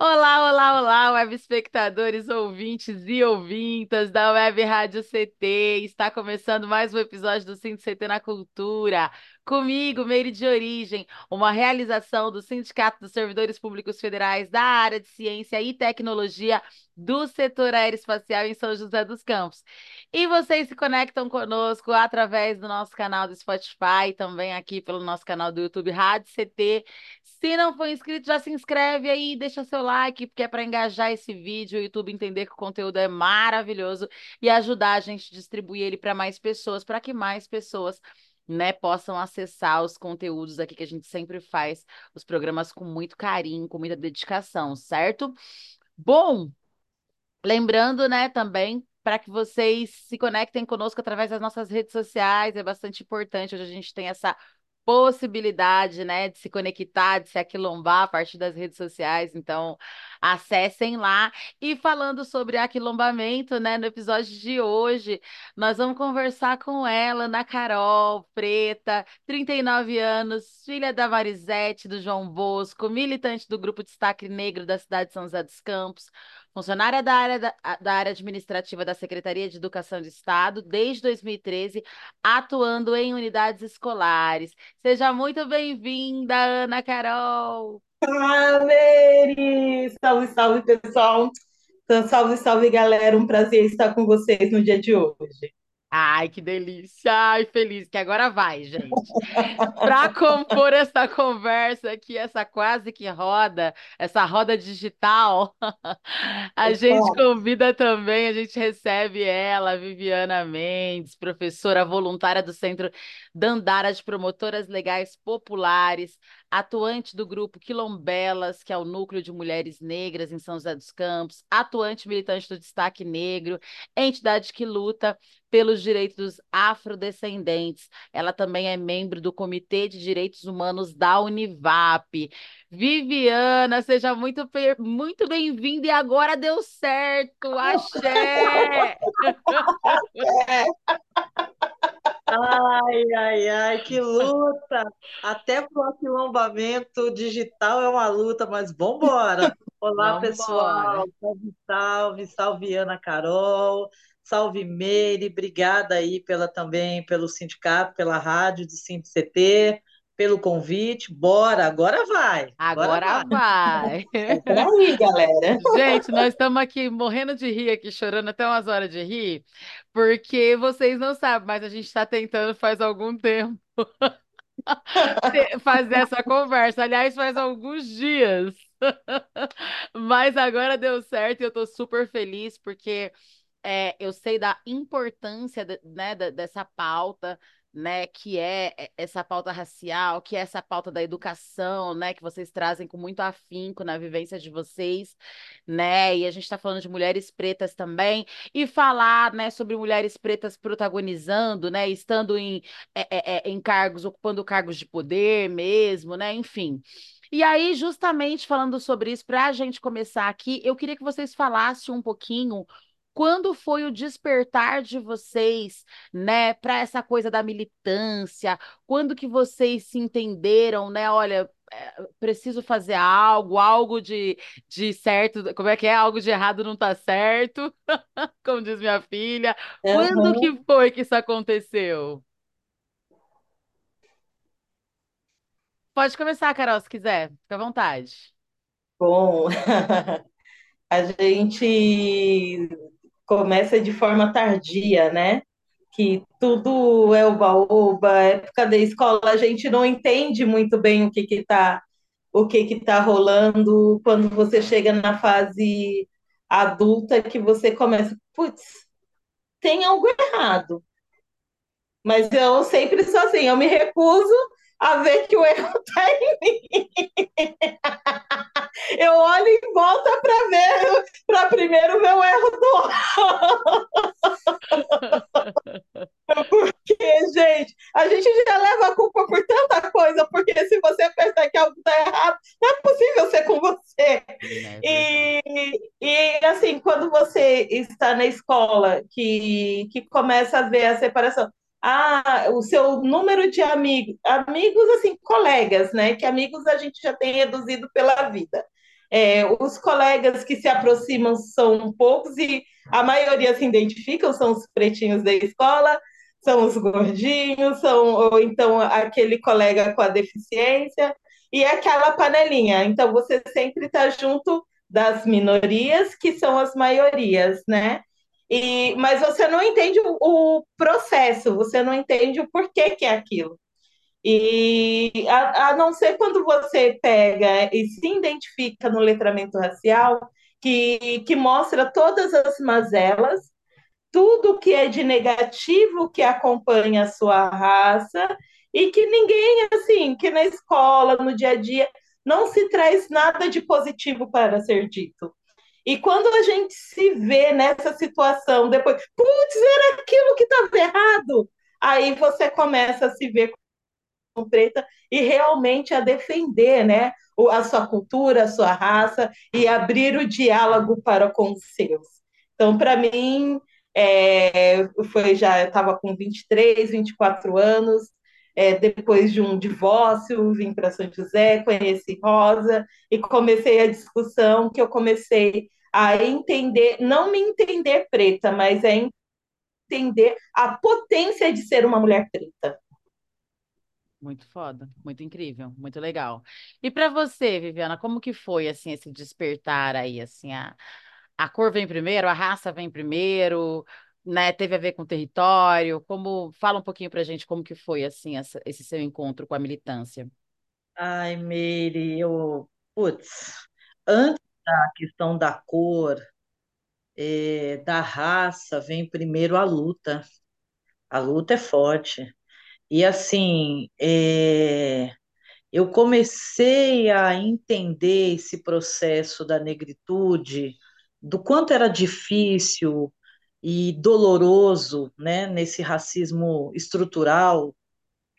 Olá, olá, olá, web espectadores, ouvintes e ouvintas da Web Rádio CT. Está começando mais um episódio do Cinto CT na Cultura. Comigo, Meire de Origem, uma realização do Sindicato dos Servidores Públicos Federais da área de Ciência e Tecnologia do setor aeroespacial em São José dos Campos. E vocês se conectam conosco através do nosso canal do Spotify, também aqui pelo nosso canal do YouTube Rádio CT. Se não for inscrito, já se inscreve aí, deixa seu like, porque é para engajar esse vídeo, o YouTube entender que o conteúdo é maravilhoso e ajudar a gente a distribuir ele para mais pessoas, para que mais pessoas né, possam acessar os conteúdos aqui que a gente sempre faz, os programas com muito carinho, com muita dedicação, certo? Bom, lembrando, né, também para que vocês se conectem conosco através das nossas redes sociais, é bastante importante. Hoje a gente tem essa possibilidade, né, de se conectar, de se aquilombar a partir das redes sociais. Então, acessem lá. E falando sobre aquilombamento, né, no episódio de hoje, nós vamos conversar com ela, Ana Carol Preta, 39 anos, filha da Marisete, do João Bosco, militante do Grupo Destaque Negro da cidade de São José dos Campos, funcionária da área, da, da, área administrativa da Secretaria de Educação do Estado desde 2013, atuando em unidades escolares. Seja muito bem-vinda, Ana Carol! Ah, Mary! Salve, salve, pessoal! Então, salve, salve, galera! Um prazer estar com vocês no dia de hoje. Ai, que delícia! Ai, feliz que agora vai, gente. Para compor essa conversa aqui, essa quase que roda, essa roda digital, a gente convida também, a gente recebe ela, Viviana Mendes, professora voluntária do Centro Dandara de Promotoras Legais Populares, atuante do grupo Quilombelas, que é o núcleo de mulheres negras em São José dos Campos, atuante militante do Destaque Negro, entidade que luta pelos direitos dos afrodescendentes. Ela também é membro do Comitê de Direitos Humanos da Univap. Viviana, seja muito, muito bem-vinda e agora deu certo, axé! Ai, ai, ai, que luta! Até para o aquilombamento digital é uma luta, mas vambora! Olá, vambora. pessoal! Salve, salve, salve Ana Carol, salve Meire, obrigada aí pela, também pelo sindicato, pela rádio do CT pelo convite. Bora, agora vai. Agora, agora vai. vai. É aí, galera. Gente, nós estamos aqui morrendo de rir, aqui chorando até umas horas de rir, porque vocês não sabem, mas a gente está tentando faz algum tempo fazer essa conversa. Aliás, faz alguns dias. Mas agora deu certo e eu estou super feliz porque é, eu sei da importância de, né, dessa pauta né, que é essa pauta racial, que é essa pauta da educação, né, que vocês trazem com muito afinco na vivência de vocês, né, e a gente está falando de mulheres pretas também, e falar, né, sobre mulheres pretas protagonizando, né, estando em, é, é, em cargos, ocupando cargos de poder mesmo, né, enfim. E aí, justamente falando sobre isso, para a gente começar aqui, eu queria que vocês falassem um pouquinho quando foi o despertar de vocês, né, para essa coisa da militância? Quando que vocês se entenderam, né? Olha, é, preciso fazer algo, algo de, de certo, como é que é? Algo de errado não está certo, como diz minha filha. Uhum. Quando que foi que isso aconteceu? Pode começar, Carol, se quiser, fica à vontade. Bom, a gente começa de forma tardia, né? Que tudo é oba-oba, época da escola, a gente não entende muito bem o que que tá, o que que tá rolando quando você chega na fase adulta que você começa, putz, tem algo errado. Mas eu sempre sou assim, eu me recuso a ver que o erro está em mim. Eu olho em volta para ver, para primeiro ver o erro do Porque, gente, a gente já leva a culpa por tanta coisa, porque se você pensar que algo está errado, não é possível ser com você. É e, e, assim, quando você está na escola, que, que começa a ver a separação, ah, o seu número de amigos, amigos assim, colegas, né? Que amigos a gente já tem reduzido pela vida. É, os colegas que se aproximam são poucos e a maioria se identificam, são os pretinhos da escola, são os gordinhos, são ou então aquele colega com a deficiência e aquela panelinha. Então você sempre está junto das minorias que são as maiorias, né? E, mas você não entende o, o processo, você não entende o porquê que é aquilo. E a, a, não ser quando você pega e se identifica no letramento racial, que, que mostra todas as mazelas, tudo que é de negativo que acompanha a sua raça, e que ninguém, assim, que na escola, no dia a dia, não se traz nada de positivo para ser dito. E quando a gente se vê nessa situação, depois, putz, era aquilo que estava errado, aí você começa a se ver com preta e realmente a defender né, a sua cultura, a sua raça e abrir o diálogo para com os seus. Então, para mim, é, foi já eu estava com 23, 24 anos, é, depois de um divórcio, vim para São José, conheci Rosa e comecei a discussão que eu comecei a entender, não me entender preta, mas a entender a potência de ser uma mulher preta. Muito foda, muito incrível, muito legal. E para você, Viviana, como que foi assim esse despertar aí, assim, a, a cor vem primeiro, a raça vem primeiro, né, teve a ver com o território? Como fala um pouquinho para a gente como que foi assim essa, esse seu encontro com a militância? Ai, Meire, eu, putz, antes da questão da cor, é, da raça, vem primeiro a luta. A luta é forte. E assim, é, eu comecei a entender esse processo da negritude, do quanto era difícil e doloroso, né, nesse racismo estrutural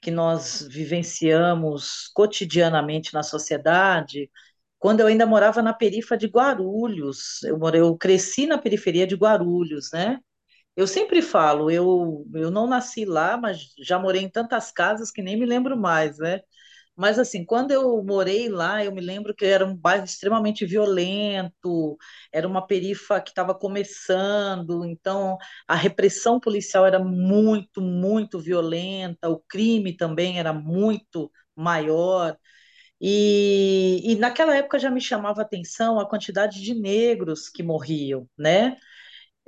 que nós vivenciamos cotidianamente na sociedade, quando eu ainda morava na periferia de Guarulhos, eu, morei, eu cresci na periferia de Guarulhos, né? Eu sempre falo, eu, eu não nasci lá, mas já morei em tantas casas que nem me lembro mais, né? Mas, assim, quando eu morei lá, eu me lembro que era um bairro extremamente violento, era uma perifa que estava começando, então a repressão policial era muito, muito violenta, o crime também era muito maior. E, e naquela época já me chamava atenção a quantidade de negros que morriam, né?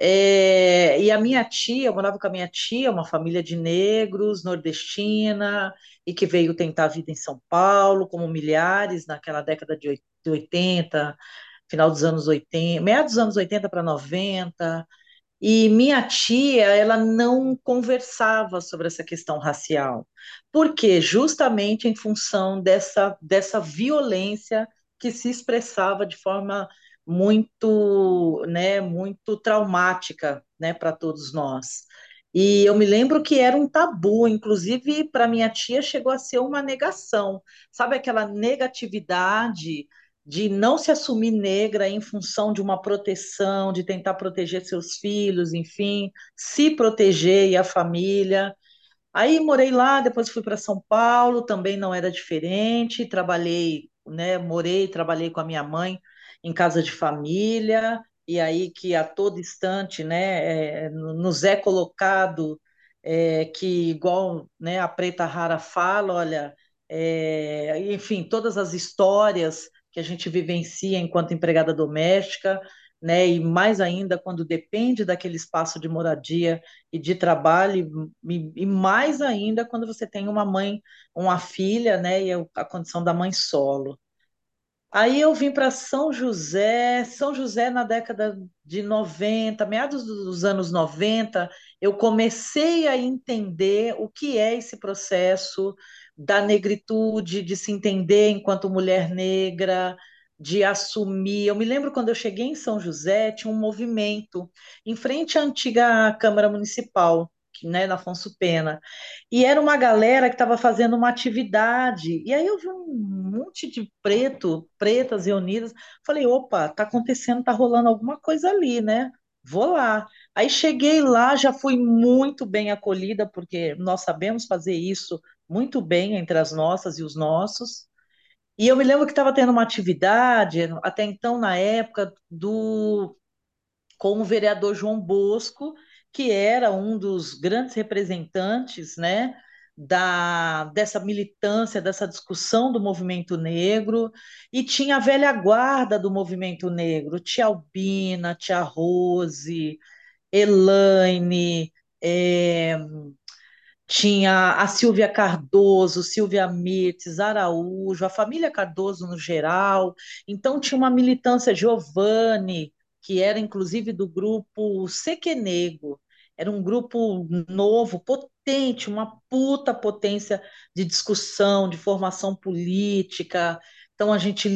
É, e a minha tia, eu morava com a minha tia, uma família de negros, nordestina, e que veio tentar a vida em São Paulo, como milhares naquela década de 80, final dos anos 80, meados dos anos 80 para 90. E minha tia, ela não conversava sobre essa questão racial. Por quê? Justamente em função dessa, dessa violência que se expressava de forma muito, né, muito traumática, né, para todos nós. E eu me lembro que era um tabu, inclusive para minha tia chegou a ser uma negação, sabe aquela negatividade de não se assumir negra em função de uma proteção, de tentar proteger seus filhos, enfim, se proteger e a família. Aí morei lá, depois fui para São Paulo, também não era diferente, trabalhei, né, morei, trabalhei com a minha mãe em casa de família, e aí que a todo instante né, é, nos é colocado é, que, igual né, a Preta Rara fala, olha, é, enfim, todas as histórias que a gente vivencia enquanto empregada doméstica, né, e mais ainda quando depende daquele espaço de moradia e de trabalho, e, e mais ainda quando você tem uma mãe, uma filha, né, e a condição da mãe solo. Aí eu vim para São José, São José na década de 90, meados dos anos 90, eu comecei a entender o que é esse processo da negritude, de se entender enquanto mulher negra, de assumir. Eu me lembro quando eu cheguei em São José, tinha um movimento em frente à antiga Câmara Municipal né, na Afonso Pena. E era uma galera que estava fazendo uma atividade. E aí eu vi um monte de preto, pretas reunidas. Falei, opa, tá acontecendo, tá rolando alguma coisa ali, né? vou lá. Aí cheguei lá, já fui muito bem acolhida, porque nós sabemos fazer isso muito bem entre as nossas e os nossos. E eu me lembro que estava tendo uma atividade, até então, na época, do com o vereador João Bosco, que era um dos grandes representantes, né, da, dessa militância, dessa discussão do movimento negro, e tinha a velha guarda do movimento negro, tia Albina, tia Rose, Elaine, é, tinha a Silvia Cardoso, Silvia Mirtes, Araújo, a família Cardoso no geral. Então tinha uma militância Giovanni, que era inclusive do grupo Sequenego. Era um grupo novo, potente, uma puta potência de discussão, de formação política. Então a gente,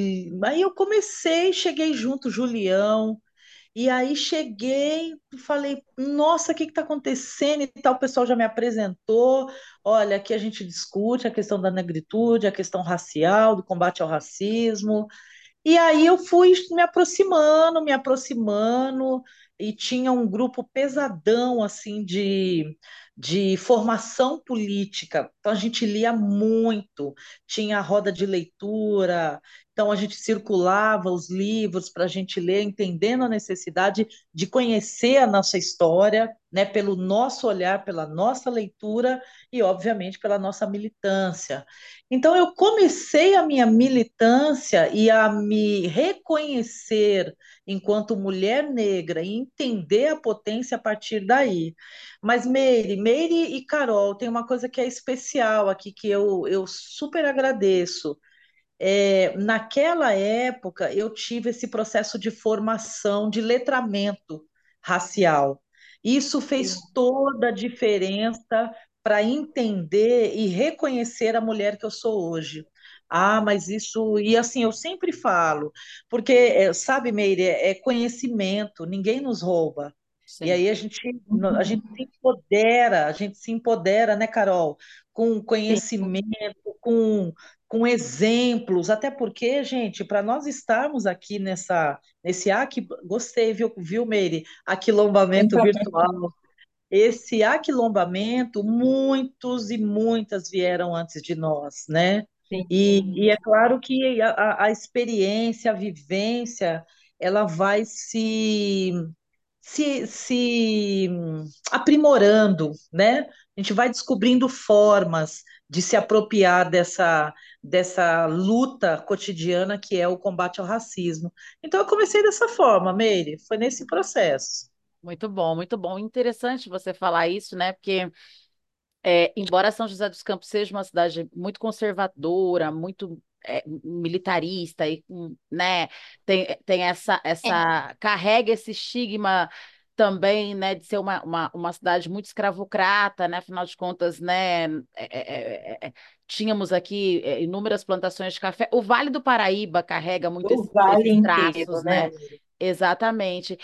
aí eu comecei, cheguei junto, Julião, e aí cheguei falei, nossa, o que está acontecendo? E tal, o pessoal já me apresentou. Olha, aqui a gente discute a questão da negritude, a questão racial, do combate ao racismo. E aí eu fui me aproximando, me aproximando, e tinha um grupo pesadão assim de, de formação política. Então a gente lia muito, tinha roda de leitura, então a gente circulava os livros para a gente ler, entendendo a necessidade de conhecer a nossa história, né, pelo nosso olhar, pela nossa leitura e, obviamente, pela nossa militância. Então eu comecei a minha militância e a me reconhecer enquanto mulher negra e entender a potência a partir daí. Mas Meire, Meire e Carol, tem uma coisa que é especial aqui que eu, eu super agradeço é, naquela época eu tive esse processo de formação, de letramento racial. Isso fez toda a diferença para entender e reconhecer a mulher que eu sou hoje. Ah, mas isso. E assim, eu sempre falo, porque, é, sabe, Meire, é conhecimento, ninguém nos rouba. Sim. E aí a gente, a gente se empodera, a gente se empodera, né, Carol? Com conhecimento, Sim. com com exemplos, até porque, gente, para nós estarmos aqui nessa, nesse aqui, gostei, viu, viu, Meire? Aquilombamento virtual. Esse aquilombamento, muitos e muitas vieram antes de nós, né? E, e, é claro que a, a experiência, a vivência, ela vai se, se, se aprimorando, né? A gente vai descobrindo formas de se apropriar dessa, dessa luta cotidiana que é o combate ao racismo. Então eu comecei dessa forma, Meire, foi nesse processo. Muito bom, muito bom. Interessante você falar isso, né? Porque é, embora São José dos Campos seja uma cidade muito conservadora, muito é, militarista e né, tem, tem essa, essa é. carrega esse estigma também, né, de ser uma, uma, uma cidade muito escravocrata, né, afinal de contas, né, é, é, é, é tínhamos aqui é, inúmeras plantações de café. O Vale do Paraíba carrega muito o esse, vale esses traços, inteiro, né? né? Exatamente.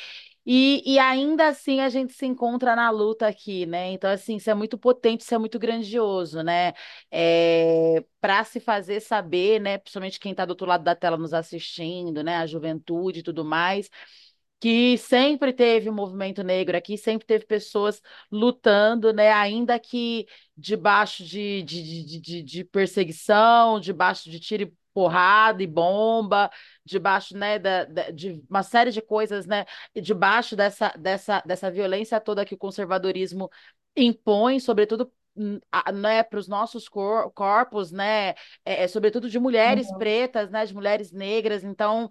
E, e ainda assim a gente se encontra na luta aqui, né? Então, assim, isso é muito potente, isso é muito grandioso, né? É, para se fazer saber, né? Principalmente quem está do outro lado da tela nos assistindo, né? A juventude e tudo mais que sempre teve o um movimento negro aqui, sempre teve pessoas lutando, né? Ainda que debaixo de, de, de, de, de perseguição, debaixo de tiro e porrada e bomba, debaixo, né, da, da, de uma série de coisas, né, debaixo dessa, dessa, dessa violência toda que o conservadorismo impõe, sobretudo hum, né, para os nossos cor corpos, né, é, é, sobretudo de mulheres uhum. pretas, né, de mulheres negras. Então,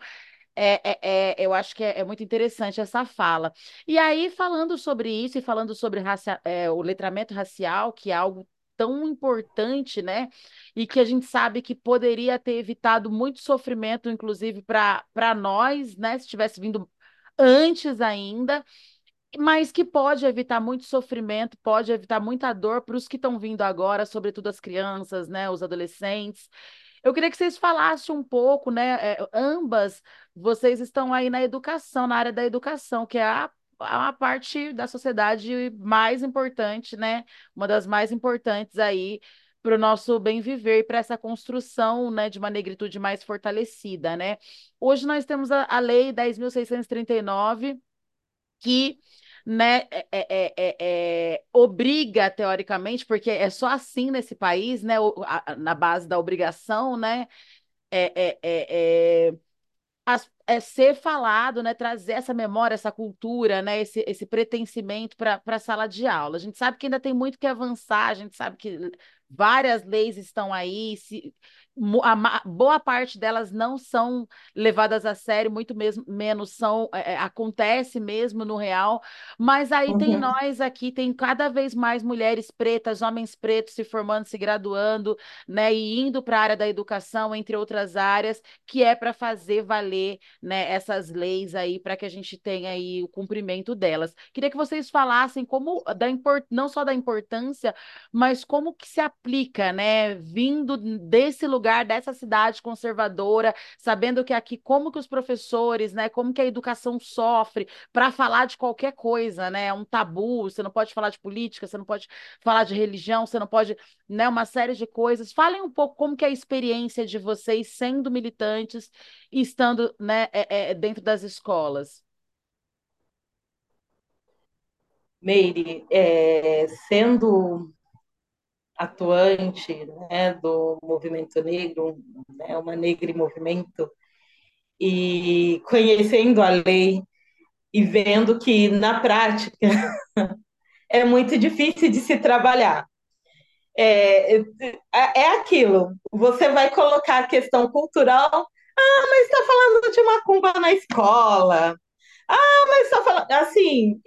é, é, é, eu acho que é, é, muito interessante essa fala. E aí, falando sobre isso e falando sobre racia, é, o letramento racial, que é algo tão importante, né? E que a gente sabe que poderia ter evitado muito sofrimento, inclusive para nós, né? Se tivesse vindo antes ainda mas que pode evitar muito sofrimento, pode evitar muita dor para os que estão vindo agora, sobretudo as crianças, né, os adolescentes. Eu queria que vocês falassem um pouco, né? É, ambas, vocês estão aí na educação, na área da educação, que é a, parte da sociedade mais importante, né? Uma das mais importantes aí para o nosso bem viver e para essa construção né, de uma negritude mais fortalecida. Né? Hoje nós temos a, a Lei 10.639, que né, é, é, é, é, obriga, teoricamente, porque é só assim nesse país, né, na base da obrigação, né, é, é, é ser falado, né, trazer essa memória, essa cultura, né, esse, esse pertencimento para a sala de aula. A gente sabe que ainda tem muito que avançar, a gente sabe que várias leis estão aí, se, a, boa parte delas não são levadas a sério, muito mesmo, menos são é, é, acontece mesmo no real, mas aí uhum. tem nós aqui, tem cada vez mais mulheres pretas, homens pretos se formando, se graduando, né, e indo para a área da educação, entre outras áreas, que é para fazer valer, né, essas leis aí para que a gente tenha aí o cumprimento delas. Queria que vocês falassem como da import, não só da importância, mas como que se aplica, né, vindo desse lugar lugar dessa cidade conservadora, sabendo que aqui como que os professores, né, como que a educação sofre para falar de qualquer coisa, né? É um tabu, você não pode falar de política, você não pode falar de religião, você não pode, né, uma série de coisas. Falem um pouco como que é a experiência de vocês sendo militantes e estando, né, é, é, dentro das escolas. Meire, é, sendo atuante né, do movimento negro, né, uma negra em movimento, e conhecendo a lei e vendo que, na prática, é muito difícil de se trabalhar. É, é, é aquilo, você vai colocar a questão cultural, ah, mas está falando de macumba na escola, ah, mas está falando, assim,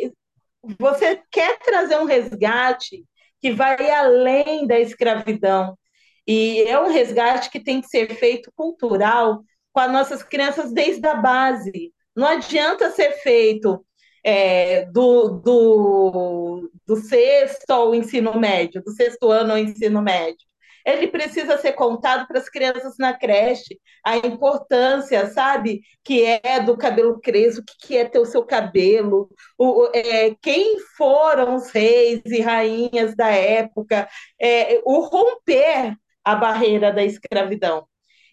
você quer trazer um resgate que vai além da escravidão. E é um resgate que tem que ser feito cultural com as nossas crianças desde a base. Não adianta ser feito é, do, do, do sexto ao ensino médio, do sexto ano ao ensino médio ele precisa ser contado para as crianças na creche, a importância, sabe, que é do cabelo crespo, o que, é ter o seu cabelo, o, é, quem foram os reis e rainhas da época, é, o romper a barreira da escravidão.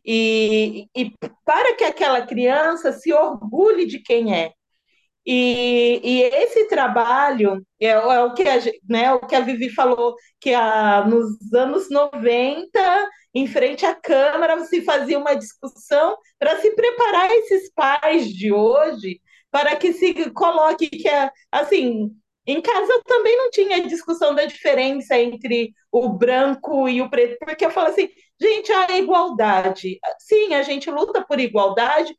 E, e para que aquela criança se orgulhe de quem é, e, e, esse trabalho é, é, o que a, né, o que a Vivi falou, que a, nos anos 90, em frente à Câmara, se fazia uma discussão para se preparar esses pais de hoje para que se coloque que, é, assim, em casa também não tinha discussão da diferença entre o branco e o preto, porque eu falo assim, gente, a igualdade. Sim, a gente luta por igualdade,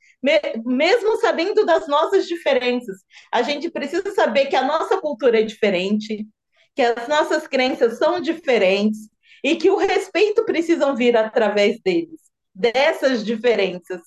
mesmo sabendo das nossas diferenças. A gente precisa saber que a nossa cultura é diferente, que as nossas crenças são diferentes e que o respeito precisa vir através deles, dessas diferenças.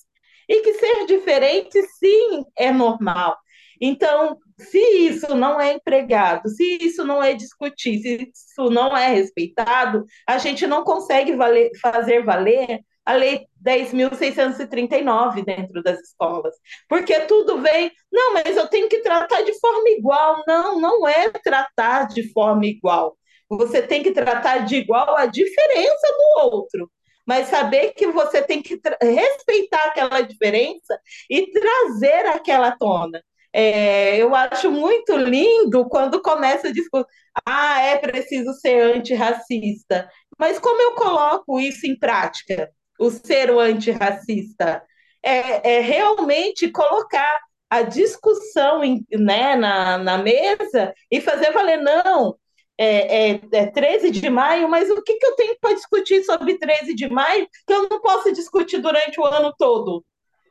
E que ser diferente, sim, é normal. Então, se isso não é empregado, se isso não é discutido, se isso não é respeitado, a gente não consegue valer, fazer valer a Lei 10.639 dentro das escolas. Porque tudo vem, não, mas eu tenho que tratar de forma igual. Não, não é tratar de forma igual. Você tem que tratar de igual a diferença do outro mas saber que você tem que respeitar aquela diferença e trazer aquela tona. É, eu acho muito lindo quando começa a discutir, ah, é preciso ser antirracista. Mas como eu coloco isso em prática, o ser o antirracista? É, é realmente colocar a discussão em, né, na, na mesa e fazer valer, não, é, é, é 13 de maio, mas o que, que eu tenho para discutir sobre 13 de maio que eu não posso discutir durante o ano todo?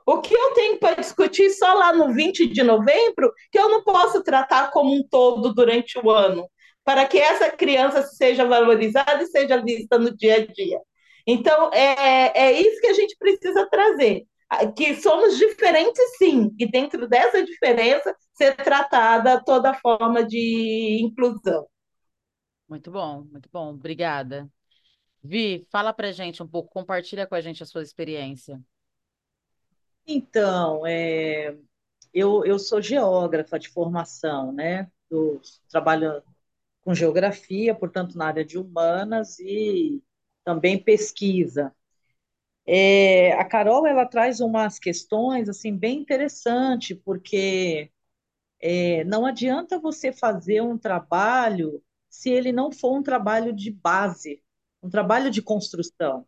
O que eu tenho para discutir só lá no 20 de novembro, que eu não posso tratar como um todo durante o ano, para que essa criança seja valorizada e seja vista no dia a dia. Então, é, é isso que a gente precisa trazer. Que somos diferentes, sim, e dentro dessa diferença, ser tratada toda forma de inclusão. Muito bom, muito bom. Obrigada. Vi, fala para gente um pouco, compartilha com a gente a sua experiência. Então, é, eu, eu sou geógrafa de formação, né? Trabalho com geografia, portanto, na área de humanas e também pesquisa. É, a Carol ela traz umas questões assim bem interessantes, porque É, não adianta você fazer um trabalho se ele não for um trabalho de base, um trabalho de construção.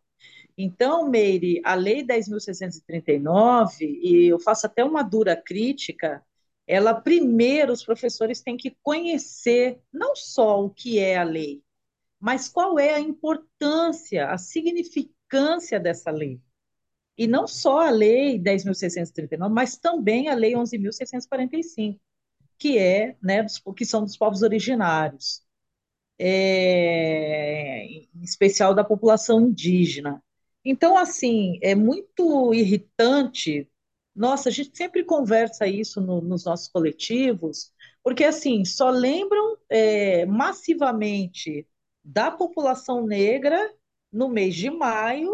Então, Meire, a Lei 10.639, e eu faço até uma dura crítica, ela primeiro os professores têm que conhecer não só o que é a lei, mas qual é a importância, a significância dessa lei. E não só a Lei 10.639, mas também a Lei 11.645, que é, né, que são dos povos originários, é, em especial da população indígena. Então, assim, é muito irritante. Nossa, a gente sempre conversa isso no, nos nossos coletivos, porque, assim, só lembram é, massivamente da população negra no mês de maio,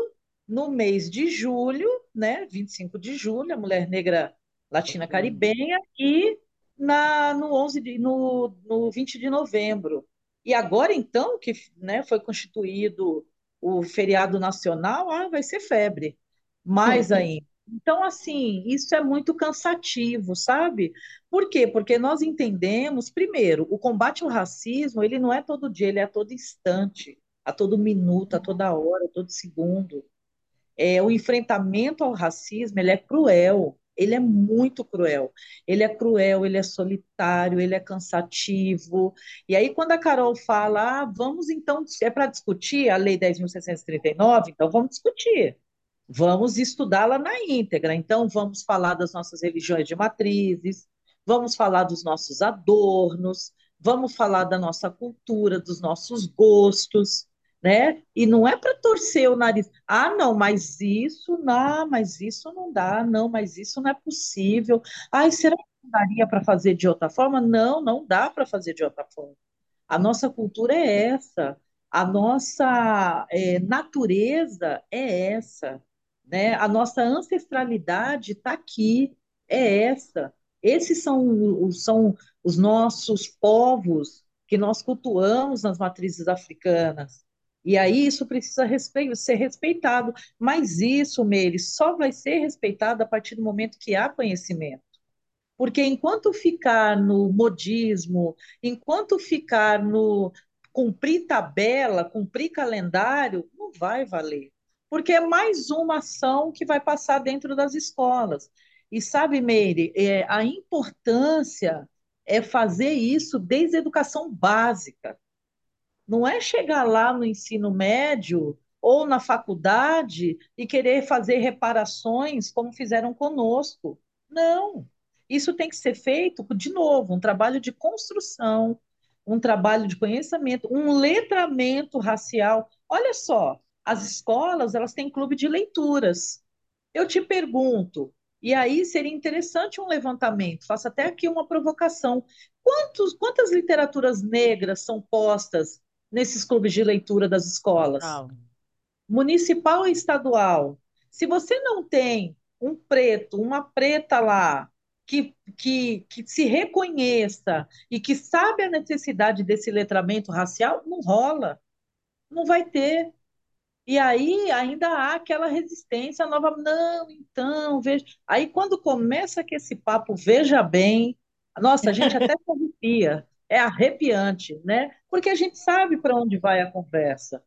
no mês de julho, né, 25 de julho, a mulher negra latina caribenha, e na, no, 11 de, no, no 20 de novembro. E agora, então, que né, foi constituído o feriado nacional, ah, vai ser febre. Mais uhum. ainda. Então, assim, isso é muito cansativo, sabe? Por quê? Porque nós entendemos, primeiro, o combate ao racismo, ele não é todo dia, ele é a todo instante, a todo minuto, a toda hora, a todo segundo. É, o enfrentamento ao racismo, ele é cruel, ele é muito cruel. Ele é cruel, ele é solitário, ele é cansativo. E aí, quando a Carol fala, ah, vamos então, é para discutir a Lei 10.639, então vamos discutir. Vamos estudá-la na íntegra. Então, vamos falar das nossas religiões de matrizes, vamos falar dos nossos adornos, vamos falar da nossa cultura, dos nossos gostos né? E não é para torcer o nariz. Ah, não, mas isso não, mas isso não dá, não, mas isso não é possível. Ai, será que daria para fazer de outra forma? Não, não dá para fazer de outra forma. A nossa cultura é essa, a nossa é, natureza é essa, né? A nossa ancestralidade está aqui, é essa. Esses são, são os nossos povos que nós cultuamos nas matrizes africanas. E aí isso precisa ser respeitado. Mas isso, Meire, só vai ser respeitado a partir do momento que há conhecimento. Porque enquanto ficar no modismo, enquanto ficar no cumprir tabela, cumprir calendário, não vai valer. Porque é mais uma ação que vai passar dentro das escolas. E sabe, Meire, é, a importância é fazer isso desde a educação básica. Não é chegar lá no ensino médio ou na faculdade e querer fazer reparações como fizeram conosco. Não. Isso tem que ser feito, de novo, um trabalho de construção, um trabalho de conhecimento, um letramento racial. Olha só, as escolas, elas têm clube de leituras. Eu te pergunto, e aí seria interessante um levantamento, faço até aqui uma provocação. Quantos, quantas literaturas negras são postas nesses clubes de leitura das escolas. Municipal e estadual. Se você não tem um preto, uma preta lá, que, que, que se reconheça e que sabe a necessidade desse letramento racial, não rola. Não vai ter. E aí ainda há aquela resistência nova. Não, então, veja. Aí quando começa que esse papo, veja bem, nossa, a gente até se arrepia é arrepiante, né? Porque a gente sabe para onde vai a conversa.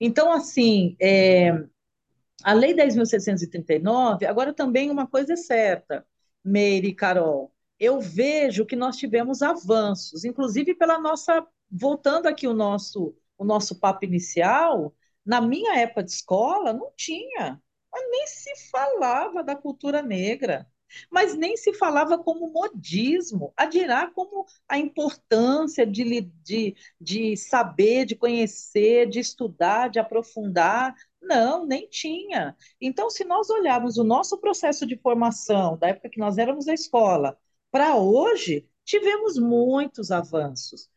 Então, assim, é, a Lei 10.639, agora também uma coisa é certa, Meire e Carol, eu vejo que nós tivemos avanços, inclusive pela nossa, voltando aqui o nosso, o nosso papo inicial, na minha época de escola não tinha, nem se falava da cultura negra mas nem se falava como modismo, a dirá como a importância de, de, de saber, de conhecer, de estudar, de aprofundar. Não, nem tinha. Então, se nós olharmos o nosso processo de formação, da época que nós éramos na escola, para hoje, tivemos muitos avanços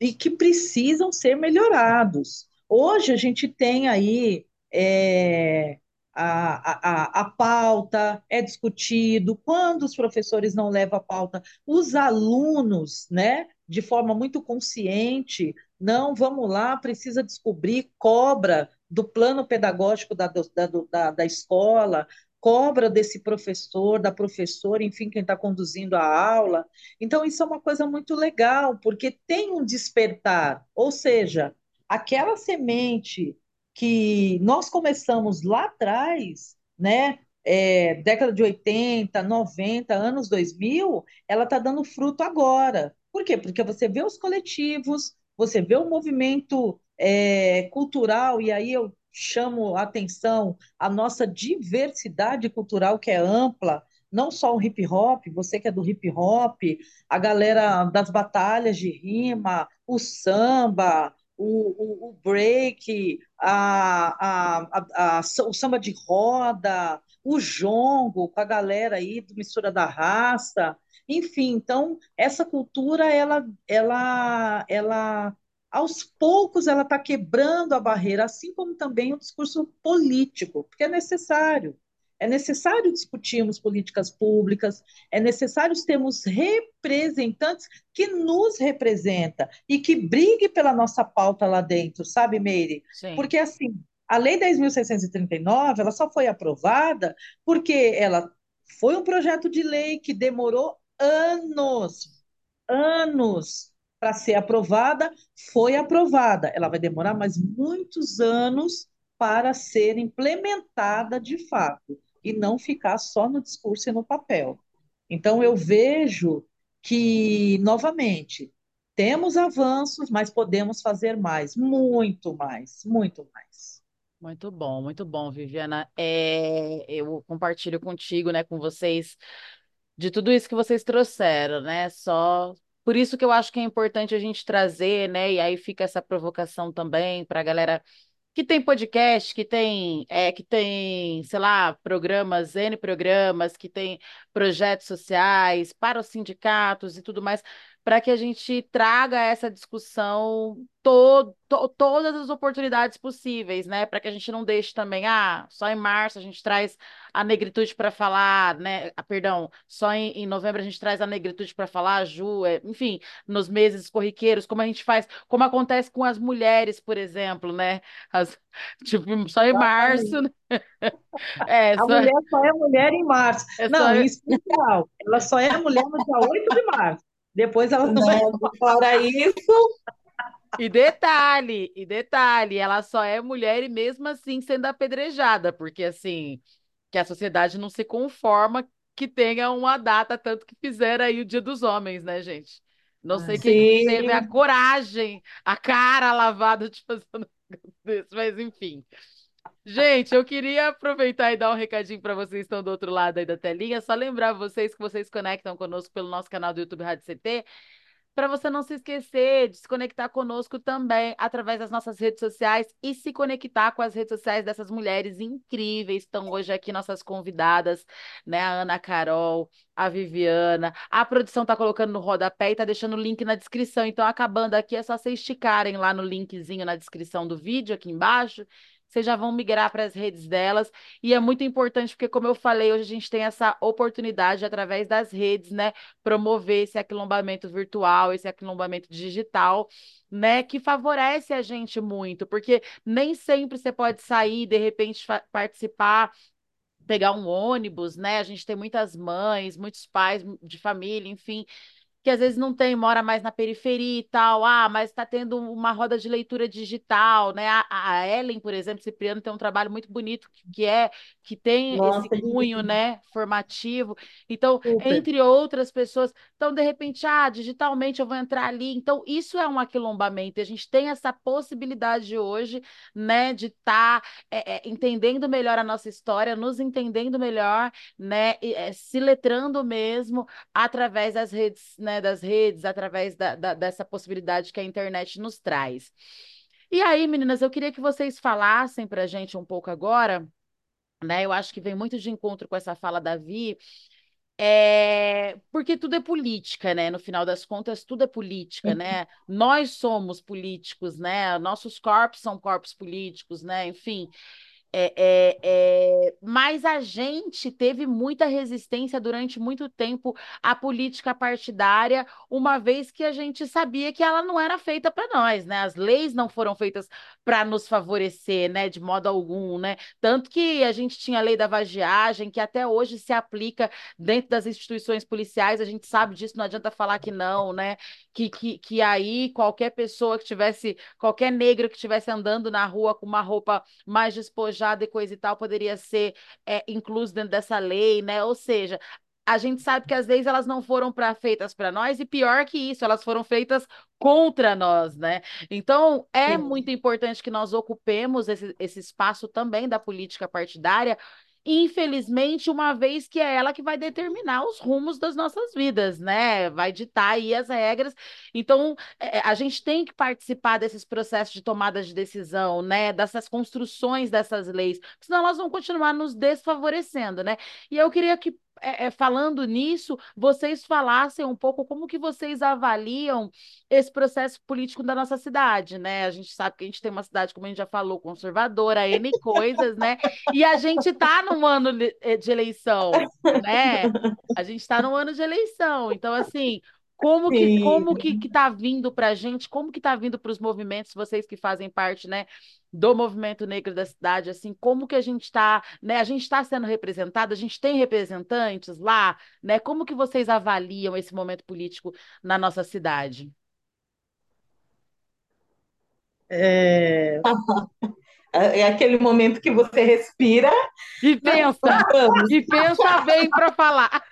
e que precisam ser melhorados. Hoje a gente tem aí é, a, a, a pauta, é discutido, quando os professores não levam a pauta, os alunos, né, de forma muito consciente, não, vamos lá, precisa descobrir, cobra do plano pedagógico da, da, da, da escola, cobra desse professor, da professora, enfim, quem está conduzindo a aula. Então, isso é uma coisa muito legal, porque tem um despertar, ou seja, aquela semente que nós começamos lá atrás, né? É, década de 80, 90, anos 2000, ela está dando fruto agora. Por quê? Porque você vê os coletivos, você vê o movimento é, cultural, e aí eu chamo a atenção a nossa diversidade cultural, que é ampla, não só o hip hop, você que é do hip hop, a galera das batalhas de rima, o samba, o, o, o break, a, a, a, o samba de roda, o jongo com a galera aí do Mistura da Raça, enfim, então essa cultura ela, ela, ela aos poucos ela está quebrando a barreira, assim como também o discurso político, porque é necessário. É necessário discutirmos políticas públicas, é necessário termos representantes que nos representa e que brigue pela nossa pauta lá dentro, sabe, Meire? Sim. Porque assim, a Lei 10.639, ela só foi aprovada porque ela foi um projeto de lei que demorou anos, anos para ser aprovada, foi aprovada. Ela vai demorar mais muitos anos para ser implementada de fato e não ficar só no discurso e no papel. Então, eu vejo que, novamente, temos avanços, mas podemos fazer mais, muito mais, muito mais. Muito bom, muito bom, Viviana. É, eu compartilho contigo, né, com vocês, de tudo isso que vocês trouxeram, né? Só por isso que eu acho que é importante a gente trazer, né? E aí fica essa provocação também para a galera que tem podcast, que tem, é, que tem, sei lá, programas, N programas, que tem projetos sociais para os sindicatos e tudo mais para que a gente traga essa discussão to, to, todas as oportunidades possíveis, né? Para que a gente não deixe também, ah, só em março a gente traz a negritude para falar, né? Ah, perdão, só em, em, novembro a gente traz a negritude para falar, Ju, é, enfim, nos meses corriqueiros, como a gente faz, como acontece com as mulheres, por exemplo, né? As, tipo, só em março, né? É, a só... mulher só é mulher em março. É não, só... em especial, ela só é mulher no dia 8 de março. Depois ela não vai fora isso. E detalhe, e detalhe, ela só é mulher e mesmo assim sendo apedrejada, porque assim, que a sociedade não se conforma que tenha uma data, tanto que fizeram aí o Dia dos Homens, né, gente? Não sei quem teve a coragem, a cara lavada de fazer um negócio mas enfim. Gente, eu queria aproveitar e dar um recadinho para vocês que estão do outro lado aí da telinha. Só lembrar vocês que vocês conectam conosco pelo nosso canal do YouTube Rádio CT, para você não se esquecer de se conectar conosco também através das nossas redes sociais e se conectar com as redes sociais dessas mulheres incríveis. Estão hoje aqui nossas convidadas, né? A Ana Carol, a Viviana. A produção está colocando no rodapé e está deixando o link na descrição. Então, acabando aqui, é só vocês esticarem lá no linkzinho na descrição do vídeo aqui embaixo vocês já vão migrar para as redes delas. E é muito importante, porque, como eu falei, hoje a gente tem essa oportunidade, através das redes, né, promover esse aquilombamento virtual, esse aquilombamento digital. Né, que favorece a gente muito, porque nem sempre você pode sair, de repente participar pegar um ônibus, né? A gente tem muitas mães, muitos pais de família, enfim, que às vezes não tem, mora mais na periferia e tal, ah, mas está tendo uma roda de leitura digital, né? A, a Ellen, por exemplo, Cipriano tem um trabalho muito bonito que é que tem Nossa, esse cunho, né, formativo. Então, Super. entre outras pessoas, então de repente, ah, digitalmente eu vou entrar ali. Então, isso é um aquilombamento. A gente tem essa possibilidade hoje, né, de estar tá, é, é, entendendo melhor a nossa história, nos entendendo melhor, né, e, é, se letrando mesmo através das redes, né, das redes, através da, da, dessa possibilidade que a internet nos traz. E aí, meninas, eu queria que vocês falassem para a gente um pouco agora, né? Eu acho que vem muito de encontro com essa fala da Vi, é... porque tudo é política, né? No final das contas, tudo é política, né? Nós somos políticos, né? Nossos corpos são corpos políticos, né? Enfim. É, é, é, mas a gente teve muita resistência durante muito tempo à política partidária, uma vez que a gente sabia que ela não era feita para nós, né? As leis não foram feitas para nos favorecer, né? De modo algum, né? Tanto que a gente tinha a lei da vagiagem, que até hoje se aplica dentro das instituições policiais, a gente sabe disso, não adianta falar que não, né? Que, que, que aí qualquer pessoa que tivesse, qualquer negro que estivesse andando na rua com uma roupa mais despojada, e coisa e tal poderia ser é, incluso dentro dessa lei, né? Ou seja, a gente sabe que as leis elas não foram pra, feitas para nós e pior que isso, elas foram feitas contra nós, né? Então é Sim. muito importante que nós ocupemos esse, esse espaço também da política partidária infelizmente, uma vez que é ela que vai determinar os rumos das nossas vidas, né? Vai ditar aí as regras. Então, é, a gente tem que participar desses processos de tomada de decisão, né? Dessas construções dessas leis, senão elas vão continuar nos desfavorecendo, né? E eu queria que é, é, falando nisso, vocês falassem um pouco como que vocês avaliam esse processo político da nossa cidade, né? A gente sabe que a gente tem uma cidade, como a gente já falou, conservadora, N coisas, né? E a gente está num ano eh, de eleição, né? A gente está num ano de eleição. Então, assim, como que, como que, que tá vindo para a gente? Como que tá vindo para os movimentos, vocês que fazem parte, né, do movimento negro da cidade, assim, como que a gente está, né, a gente está sendo representado, a gente tem representantes lá, né, como que vocês avaliam esse momento político na nossa cidade? É... É aquele momento que você respira e pensa, e pensa bem para falar.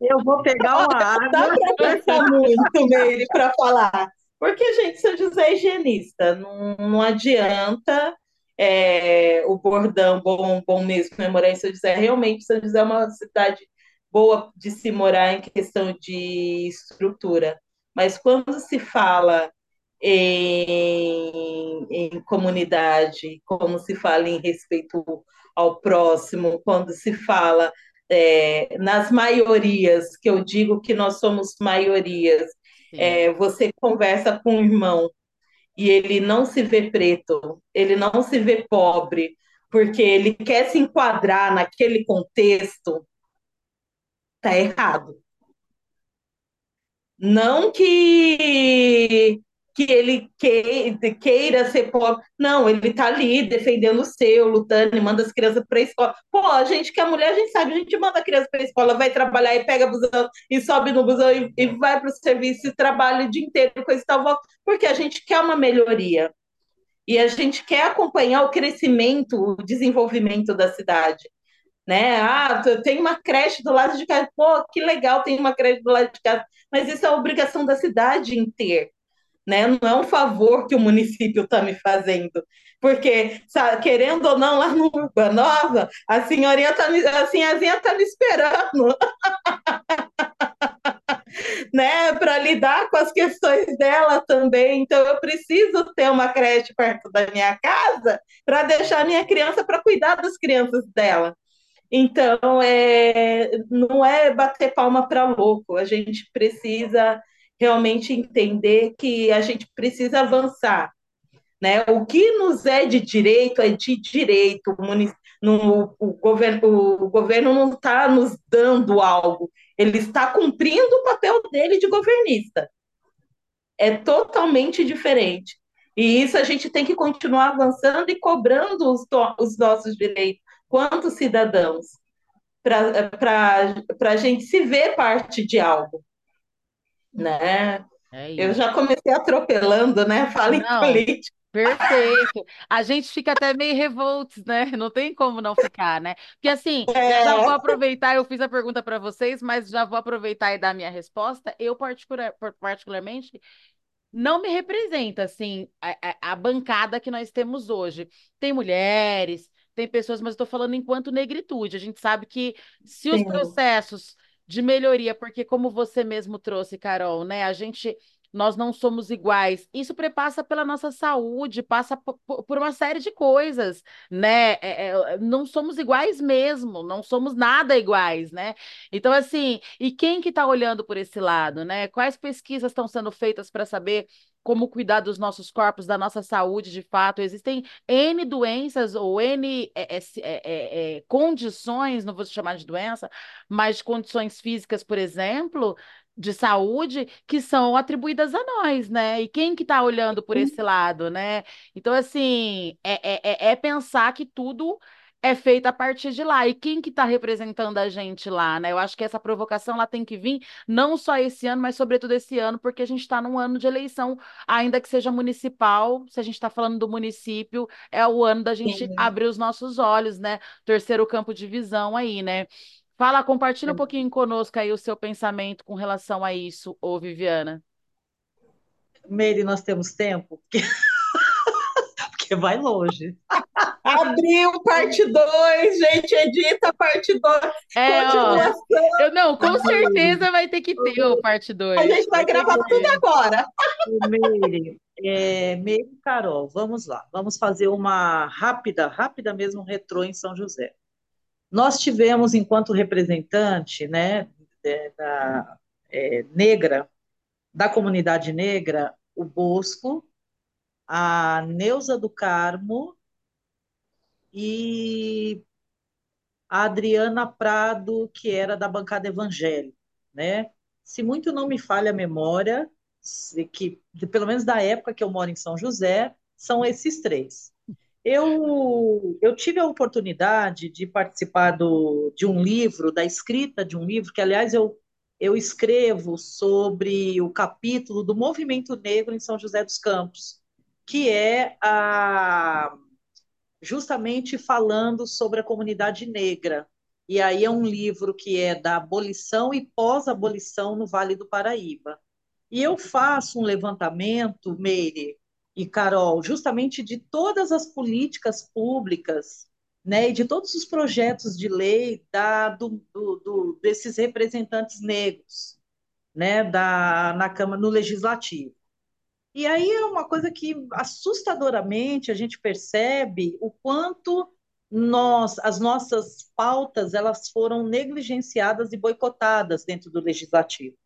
Eu vou pegar uma água. Dá para pensar muito nele para falar. Porque, gente, São José é higienista, não, não adianta é, o bordão bom, bom mesmo é morar em São José. Realmente, São José é uma cidade boa de se morar em questão de estrutura. Mas quando se fala em, em comunidade, como se fala em respeito ao próximo, quando se fala é, nas maiorias, que eu digo que nós somos maiorias, é, você conversa com um irmão e ele não se vê preto, ele não se vê pobre, porque ele quer se enquadrar naquele contexto, tá errado. Não que que ele queira ser pobre. Não, ele está ali defendendo o seu, lutando e manda as crianças para a escola. Pô, a gente que é mulher, a gente sabe, a gente manda a criança para a escola, vai trabalhar e pega busão e sobe no busão e, e vai para o serviço e trabalha o dia inteiro, coisa e tal, porque a gente quer uma melhoria. E a gente quer acompanhar o crescimento, o desenvolvimento da cidade. Né? Ah, tem uma creche do lado de casa. Pô, que legal, tem uma creche do lado de casa. Mas isso é obrigação da cidade em ter né? Não é um favor que o município está me fazendo, porque, sabe, querendo ou não, lá no Urba Nova, a senhorinha tá me, a senhazinha está me esperando. né, para lidar com as questões dela também. Então, eu preciso ter uma creche perto da minha casa para deixar minha criança para cuidar das crianças dela. Então, é, não é bater palma para louco, a gente precisa realmente entender que a gente precisa avançar. Né? O que nos é de direito é de direito. No, o, governo, o governo não está nos dando algo, ele está cumprindo o papel dele de governista. É totalmente diferente. E isso a gente tem que continuar avançando e cobrando os, os nossos direitos, quanto cidadãos, para a gente se ver parte de algo né? É eu já comecei atropelando, né? Fala em não, política. Perfeito. A gente fica até meio revoltos, né? Não tem como não ficar, né? Porque assim, é... já vou aproveitar, eu fiz a pergunta para vocês, mas já vou aproveitar e dar minha resposta. Eu, particular, particularmente, não me representa, assim, a, a, bancada que nós temos hoje. Tem mulheres, tem pessoas, mas eu estou falando enquanto negritude. A gente sabe que se os Sim. processos de melhoria, porque como você mesmo trouxe, Carol, né? A gente nós não somos iguais. Isso prepassa pela nossa saúde, passa por uma série de coisas, né? É, é, não somos iguais mesmo, não somos nada iguais, né? Então, assim, e quem que está olhando por esse lado, né? Quais pesquisas estão sendo feitas para saber como cuidar dos nossos corpos, da nossa saúde de fato. Existem N doenças ou N é, é, é, é, condições, não vou chamar de doença, mas condições físicas, por exemplo, de saúde que são atribuídas a nós, né? E quem que está olhando por esse lado, né? Então, assim, é, é, é pensar que tudo é feita a partir de lá. E quem que está representando a gente lá, né? Eu acho que essa provocação lá tem que vir não só esse ano, mas sobretudo esse ano, porque a gente está num ano de eleição, ainda que seja municipal. Se a gente está falando do município, é o ano da gente Sim. abrir os nossos olhos, né? Terceiro campo de visão aí, né? Fala, compartilha um pouquinho conosco aí o seu pensamento com relação a isso, ô Viviana. Meire, nós temos tempo? Porque, Porque vai longe. Abriu parte 2, gente, edita parte 2. É, ó, eu, não, com certeza vai ter que ter o parte 2. A gente vai, vai gravar tudo agora. Meire, é, Meire e Carol, vamos lá. Vamos fazer uma rápida, rápida mesmo, retrô em São José. Nós tivemos, enquanto representante né, da é, negra, da comunidade negra, o Bosco, a Neuza do Carmo e a Adriana Prado, que era da bancada evangélica, né? Se muito não me falha a memória, que pelo menos da época que eu moro em São José, são esses três. Eu, eu tive a oportunidade de participar do, de um livro, da escrita de um livro, que, aliás, eu, eu escrevo sobre o capítulo do movimento negro em São José dos Campos, que é a, justamente falando sobre a comunidade negra. E aí é um livro que é da abolição e pós-abolição no Vale do Paraíba. E eu faço um levantamento, Meire, e Carol, justamente de todas as políticas públicas, né, e de todos os projetos de lei da, do, do, desses representantes negros, né, da, na Câmara, no Legislativo. E aí é uma coisa que assustadoramente a gente percebe o quanto nós, as nossas pautas, elas foram negligenciadas e boicotadas dentro do legislativo.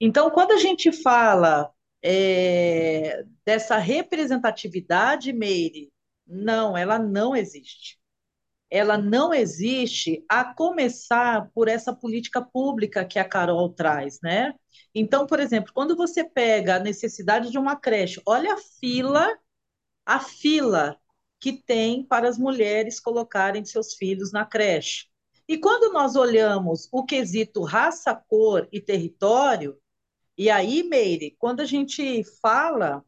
Então, quando a gente fala é, dessa representatividade, Meire, não, ela não existe. Ela não existe a começar por essa política pública que a Carol traz, né? Então, por exemplo, quando você pega a necessidade de uma creche, olha a fila, a fila que tem para as mulheres colocarem seus filhos na creche. E quando nós olhamos o quesito raça, cor e território, e aí, Meire, quando a gente fala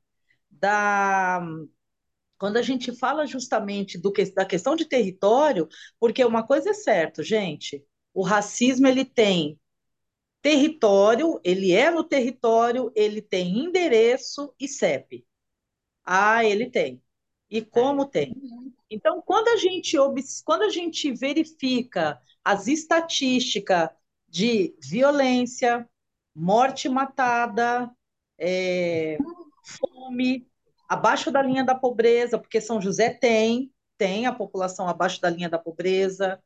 da quando a gente fala justamente do que, da questão de território, porque uma coisa é certa, gente, o racismo ele tem território, ele é no território, ele tem endereço e CEP. Ah, ele tem. E como tem? Então, quando a gente quando a gente verifica as estatísticas de violência, morte matada, é, fome, abaixo da linha da pobreza, porque São José tem, tem a população abaixo da linha da pobreza.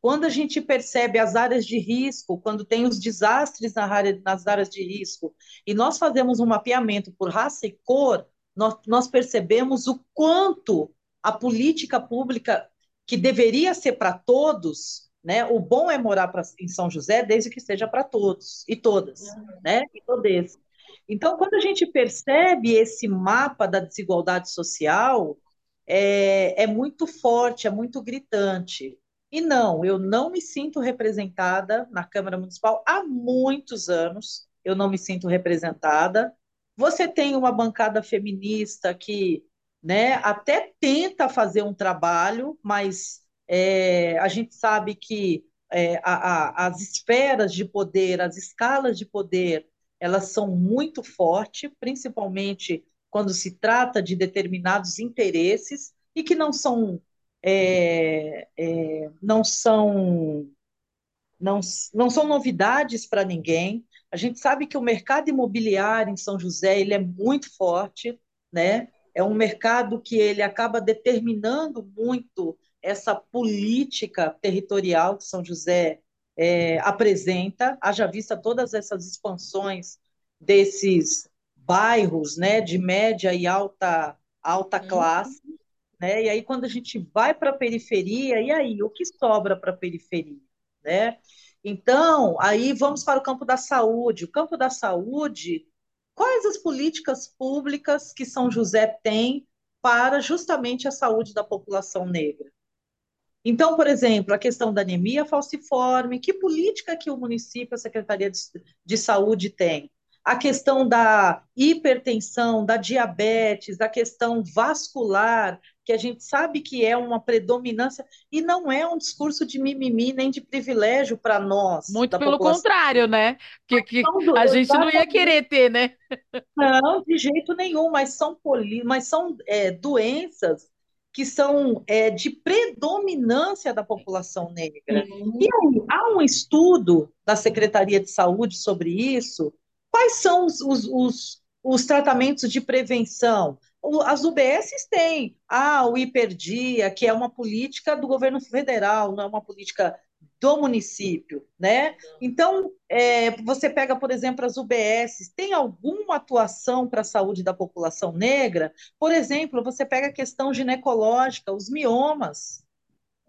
Quando a gente percebe as áreas de risco, quando tem os desastres na área, nas áreas de risco, e nós fazemos um mapeamento por raça e cor, nós, nós percebemos o quanto a política pública, que deveria ser para todos, né? O bom é morar pra, em São José desde que seja para todos e todas, uhum. né? E todos. Então, quando a gente percebe esse mapa da desigualdade social, é, é muito forte, é muito gritante. E não, eu não me sinto representada na Câmara Municipal há muitos anos. Eu não me sinto representada. Você tem uma bancada feminista que, né, até tenta fazer um trabalho, mas é, a gente sabe que é, a, a, as esferas de poder, as escalas de poder, elas são muito fortes, principalmente quando se trata de determinados interesses e que não são é, é, não são não, não são novidades para ninguém. A gente sabe que o mercado imobiliário em São José ele é muito forte, né? É um mercado que ele acaba determinando muito essa política territorial que São José é, apresenta, haja vista todas essas expansões desses bairros, né, de média e alta alta Uhum. classe, né? E aí quando a gente vai para a periferia, e aí o que sobra para a periferia, né? Então, aí vamos para o campo da saúde. O campo da saúde, quais as políticas públicas que São José tem para justamente a saúde da população negra? Então, por exemplo, a questão da anemia falciforme, que política que o município, a Secretaria de, de Saúde tem? A questão da hipertensão, da diabetes, da questão vascular, que a gente sabe que é uma predominância, e não é um discurso de mimimi nem de privilégio para nós, Muito pelo população. contrário, né? Que, que do- a gente não ia querer ter, né? Não, de jeito nenhum, mas são, poli... mas são é, doenças que são é, de predominância da população negra. E aí, há um estudo da Secretaria de Saúde sobre isso? Quais são os, os, os, os tratamentos de prevenção? As UBSs têm. Ah, o hiperdia, que é uma política do governo federal, não é uma política do município, né? Então, é, você pega, por exemplo, as UBSs, tem alguma atuação para a saúde da população negra? Por exemplo, você pega a questão ginecológica, os miomas.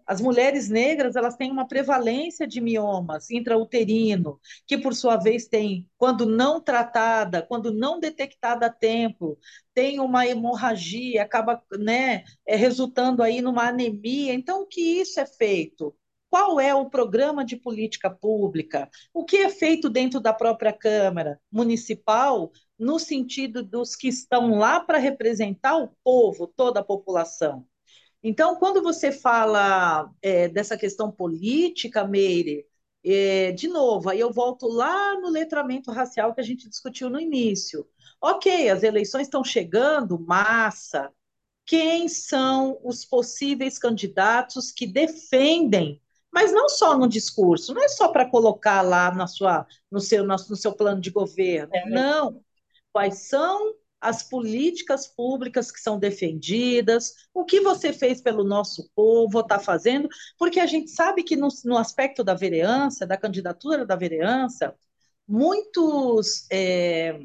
As mulheres negras, elas têm uma prevalência de miomas intrauterino, que por sua vez tem, quando não tratada, quando não detectada a tempo, tem uma hemorragia, acaba, né, é, resultando aí numa anemia. Então, o que isso é feito? Qual é o programa de política pública? O que é feito dentro da própria Câmara Municipal, no sentido dos que estão lá para representar o povo, toda a população? Então, quando você fala é, dessa questão política, Meire, é, de novo, aí eu volto lá no letramento racial que a gente discutiu no início. Ok, as eleições estão chegando, massa. Quem são os possíveis candidatos que defendem, mas não só no discurso, não é só para colocar lá na sua, no, seu, no seu plano de governo, não. Quais são as políticas públicas que são defendidas, o que você fez pelo nosso povo, está fazendo, porque a gente sabe que no, no, aspecto da vereança, da candidatura da vereança, muitos é,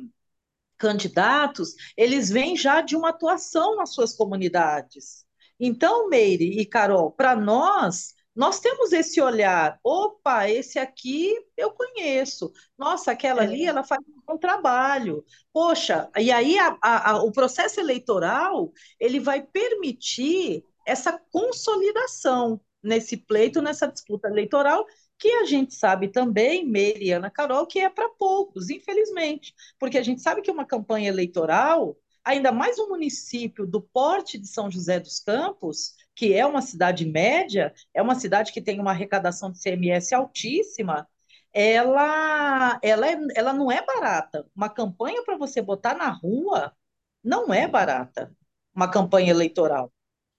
candidatos, eles vêm já de uma atuação nas suas comunidades. Então, Meire e Carol, para nós, nós temos esse olhar, opa, esse aqui eu conheço, nossa, aquela é. ali, ela faz um bom trabalho, poxa, e aí a, a, a, o processo eleitoral, ele vai permitir essa consolidação nesse pleito, nessa disputa eleitoral, que a gente sabe também, Meire e Ana Carol, que é para poucos, infelizmente, porque a gente sabe que uma campanha eleitoral, ainda mais um município do porte de São José dos Campos, que é uma cidade média, é uma cidade que tem uma arrecadação de CMS altíssima, ela, ela, é, ela não é barata. Uma campanha para você botar na rua não é barata, uma campanha eleitoral.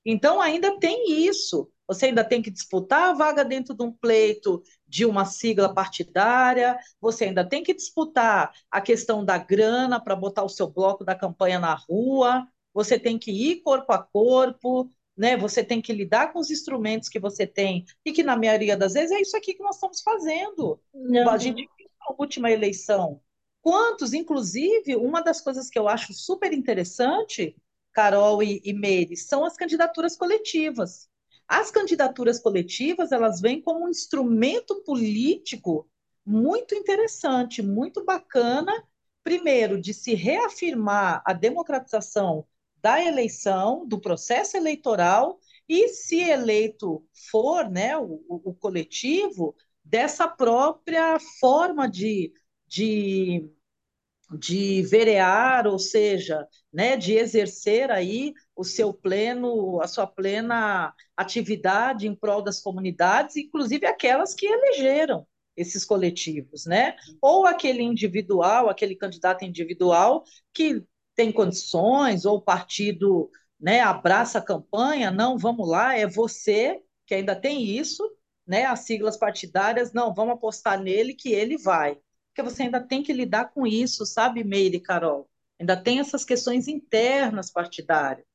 Então, ainda tem isso. Você ainda tem que disputar a vaga dentro de um pleito de uma sigla partidária, você ainda tem que disputar a questão da grana para botar o seu bloco da campanha na rua, você tem que ir corpo a corpo, né? Você tem que lidar com os instrumentos que você tem, e que na maioria das vezes é isso aqui que nós estamos fazendo. Uhum. A gente viu na última eleição. Quantos, inclusive, uma das coisas que eu acho super interessante, Carol e, e Meire, são as candidaturas coletivas. As candidaturas coletivas, elas vêm como um instrumento político muito interessante, muito bacana, primeiro, de se reafirmar a democratização da eleição, do processo eleitoral, e se eleito for né, o, o coletivo, dessa própria forma de, de, de verear, ou seja, né, de exercer aí o seu pleno, a sua plena atividade em prol das comunidades, inclusive aquelas que elegeram esses coletivos, né? Ou aquele individual, aquele candidato individual que tem condições, ou o partido né, abraça a campanha, não, vamos lá, é você, que ainda tem isso, né? As siglas partidárias, não, vamos apostar nele que ele vai. Porque você ainda tem que lidar com isso, sabe, Meire e Carol? Ainda tem essas questões internas partidárias.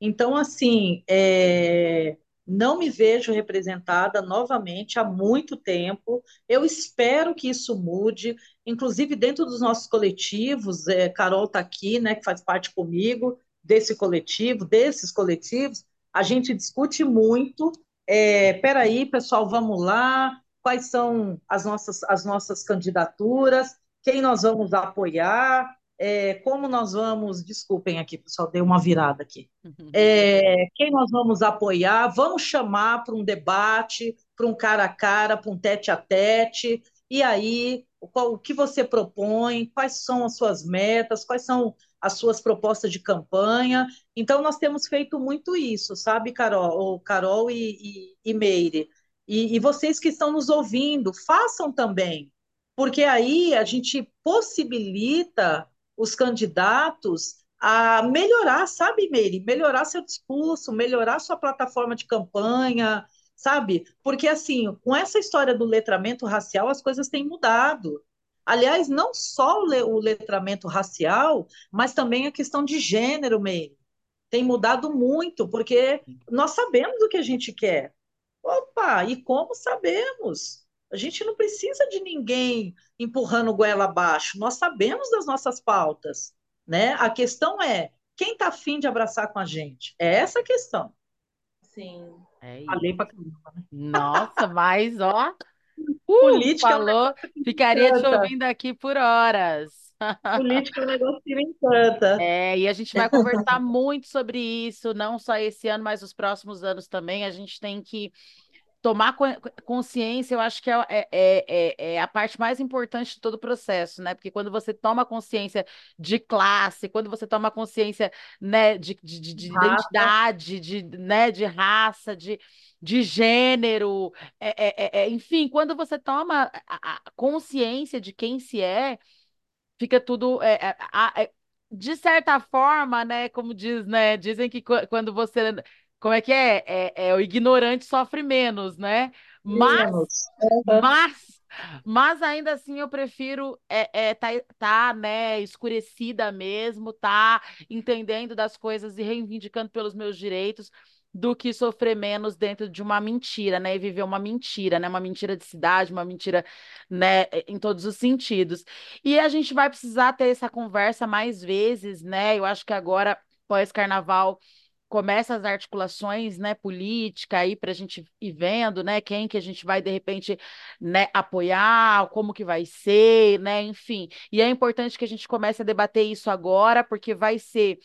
Então, assim, é... não me vejo representada novamente há muito tempo. Eu espero que isso mude, inclusive dentro dos nossos coletivos. É, Carol está aqui, né, que faz parte comigo desse coletivo, desses coletivos. A gente discute muito. É, peraí, pessoal, vamos lá. Quais são as nossas, as nossas candidaturas? Quem nós vamos apoiar? É, como nós vamos, desculpem aqui, pessoal, dei uma virada aqui. Uhum. É, quem nós vamos apoiar? Vamos chamar para um debate, para um cara a cara, para um tete a tete. E aí, qual, o que você propõe? Quais são as suas metas? Quais são as suas propostas de campanha? Então, nós temos feito muito isso, sabe, Carol, Carol e, e, e Meire? E, e vocês que estão nos ouvindo, façam também, porque aí a gente possibilita os candidatos a melhorar, sabe, Meire? Melhorar seu discurso, melhorar sua plataforma de campanha, sabe? Porque, assim, com essa história do letramento racial, as coisas têm mudado. Aliás, não só o letramento racial, mas também a questão de gênero, Meire. Tem mudado muito, porque nós sabemos o que a gente quer. Opa, e como sabemos? A gente não precisa de ninguém empurrando goela abaixo. Nós sabemos das nossas pautas, né? A questão é quem está afim de abraçar com a gente. É essa a questão. Sim. É. Falei pra caramba, né? Nossa, mas ó. Uh, Política falou, ficaria te ouvindo aqui por horas. Política é um negócio que me encanta. É, e a gente vai conversar muito sobre isso, não só esse ano, mas os próximos anos também. A gente tem que tomar consciência, eu acho que é, é, é, é, a parte mais importante de todo o processo, né? Porque quando você toma consciência de classe, quando você toma consciência né, de, de, de, de identidade, de, né, de raça, de, de gênero, é, é, enfim, quando você toma a, consciência de quem se é, fica tudo. de certa forma, né? Como diz, né? Dizem que quando você como é que é? É, é o ignorante sofre menos, né? Mas, mas, mas ainda assim eu prefiro é, é, tá, tá, né, escurecida mesmo, tá entendendo das coisas e reivindicando pelos meus direitos do que sofrer menos dentro de uma mentira, né? E viver uma mentira, né? Uma mentira de cidade, uma mentira, né? Em todos os sentidos. E a gente vai precisar ter essa conversa mais vezes, né? Eu acho que agora, pós-carnaval, começa as articulações, né, política aí para a gente ir vendo, né, quem que a gente vai de repente, né, apoiar, como que vai ser, né, enfim. E é importante que a gente comece a debater isso agora, porque vai ser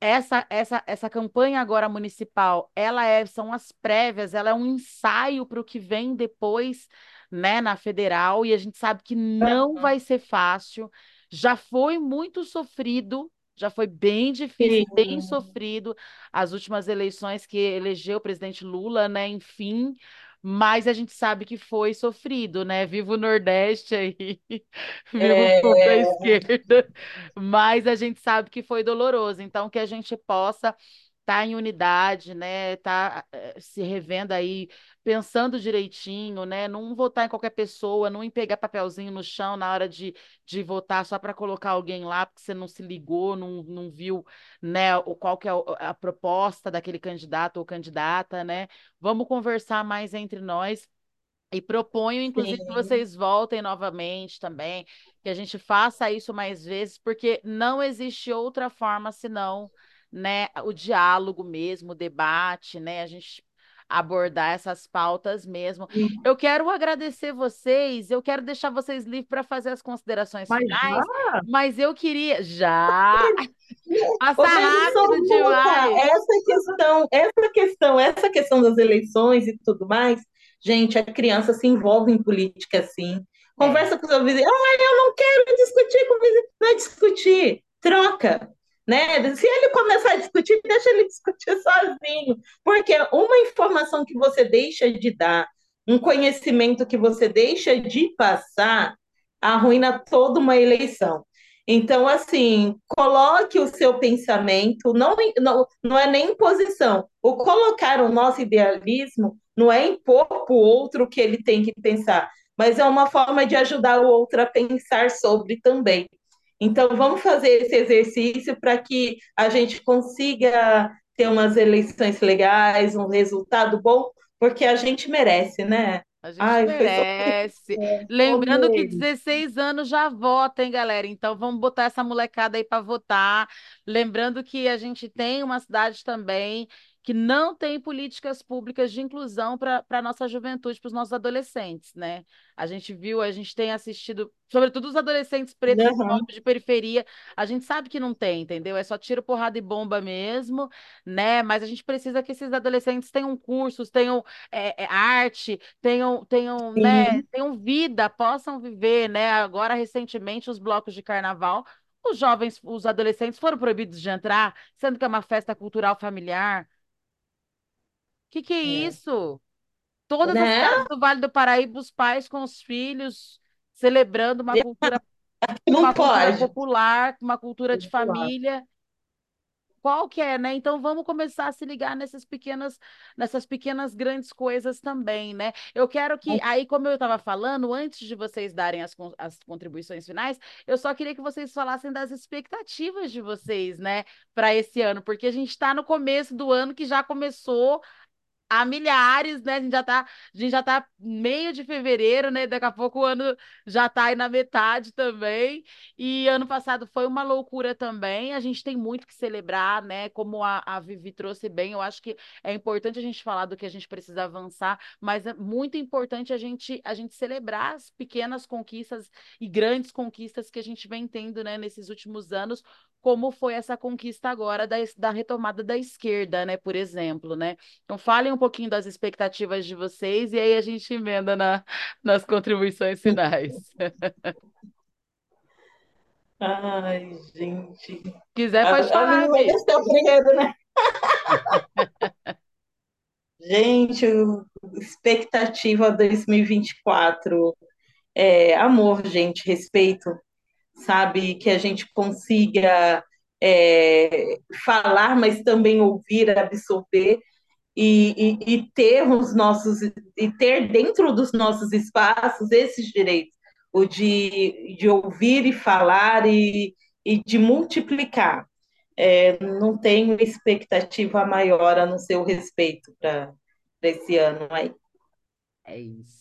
essa essa essa campanha agora municipal, ela é são as prévias, ela é um ensaio para o que vem depois, né, na federal, e a gente sabe que não vai ser fácil. Já foi muito sofrido já foi bem difícil, Sim. bem sofrido as últimas eleições que elegeu o presidente Lula, né? Enfim, mas a gente sabe que foi sofrido, né? Viva o Nordeste aí, viva é... o da esquerda, mas a gente sabe que foi doloroso, então que a gente possa tá em unidade, né? Tá eh, se revendo aí, pensando direitinho, né? Não votar em qualquer pessoa, não em pegar papelzinho no chão na hora de, de votar só para colocar alguém lá, porque você não se ligou, não, não viu, né? O, qual que é a proposta daquele candidato ou candidata, né? Vamos conversar mais entre nós. E proponho, inclusive, Sim. que vocês voltem novamente também, que a gente faça isso mais vezes, porque não existe outra forma senão né, o diálogo mesmo, o debate, né, a gente abordar essas pautas mesmo. Eu quero agradecer vocês, eu quero deixar vocês livres para fazer as considerações mas finais, já? mas eu queria já passar rápido demais. Essa questão, essa questão, essa questão das eleições e tudo mais, gente, a criança se envolve em política assim. Conversa é. com o seu vizinho, ah, eu não quero discutir com o vizinho, não é discutir, troca, né? Se ele começar a discutir, deixa ele discutir sozinho, porque uma informação que você deixa de dar, um conhecimento que você deixa de passar, arruina toda uma eleição. Então, assim, coloque o seu pensamento, não, não, não é nem imposição. O colocar o nosso idealismo não é impor para o outro o que ele tem que pensar, mas é uma forma de ajudar o outro a pensar sobre também. Então, vamos fazer esse exercício para que a gente consiga ter umas eleições legais, um resultado bom, porque a gente merece, né? A gente Ai, foi só... merece. Lembrando que 16 anos já vota, hein, galera? Então vamos botar essa molecada aí para votar. Lembrando que a gente tem uma cidade também que não tem políticas públicas de inclusão para a nossa juventude, para os nossos adolescentes, né? A gente viu, a gente tem assistido, sobretudo os adolescentes pretos uhum. de periferia, a gente sabe que não tem, entendeu? É só tiro, porrada e bomba mesmo, né? Mas a gente precisa que esses adolescentes tenham cursos, tenham é, é, arte, tenham, tenham, né? tenham vida, possam viver, né? Agora, recentemente, os blocos de carnaval os jovens, os adolescentes foram proibidos de entrar, sendo que é uma festa cultural familiar que que é, é. isso? Todas as Né? casas do Vale do Paraíba, os pais com os filhos, celebrando uma cultura, Não uma cultura pode. popular, uma cultura de Popular. família. Qual que é, né? Então vamos começar a se ligar nessas pequenas, nessas pequenas grandes coisas também, né? Eu quero que, aí, como eu estava falando, antes de vocês darem as, as contribuições finais, eu só queria que vocês falassem das expectativas de vocês, né, para esse ano, porque a gente está no começo do ano que já começou há milhares, né? A gente já tá, a gente já tá meio de fevereiro, né? Daqui a pouco o ano já tá aí na metade também. E ano passado foi uma loucura também. A gente tem muito que celebrar, né? Como a, a Vivi trouxe bem, eu acho que é importante a gente falar do que a gente precisa avançar, mas é muito importante a gente a gente celebrar as pequenas conquistas e grandes conquistas que a gente vem tendo, né, nesses últimos anos, como foi essa conquista agora da, da retomada da esquerda, né, por exemplo, né? Então falem um pouquinho das expectativas de vocês e aí a gente emenda na, nas contribuições finais. Ai, gente. Quiser, pode falar, vai Bi. descer o brinquedo, né? Gente, expectativa 2024 é amor, gente, respeito, sabe? Que a gente consiga é, falar, mas também ouvir, absorver e, e, e ter os nossos e ter dentro dos nossos espaços esses direitos, o de, de ouvir e falar e, e de multiplicar. É, não tenho expectativa maior a não ser o respeito para esse ano aí. É isso.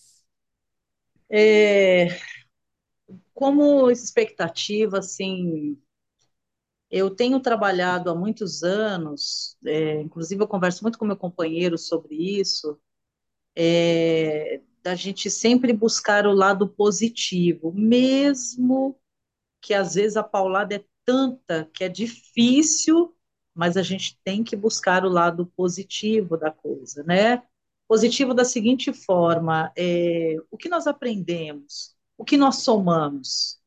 É, como expectativa, assim, eu tenho trabalhado há muitos anos, é, inclusive eu converso muito com meu companheiro sobre isso, é, da gente sempre buscar o lado positivo, mesmo que às vezes a paulada é tanta que é difícil, mas a gente tem que buscar o lado positivo da coisa, né? Positivo da seguinte forma: é, o que nós aprendemos, o que nós somamos,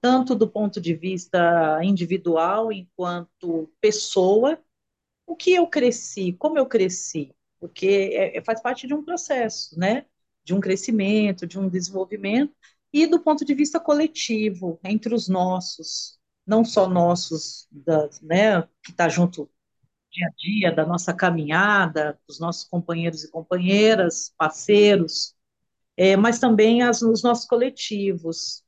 tanto do ponto de vista individual, enquanto pessoa, o que eu cresci, como eu cresci, porque é, é, faz parte de um processo, né? De um crescimento, de um desenvolvimento, e do ponto de vista coletivo, entre os nossos, não só nossos, da, né, que está junto dia a dia, da nossa caminhada, dos nossos companheiros e companheiras, parceiros, é, mas também as, os nossos coletivos.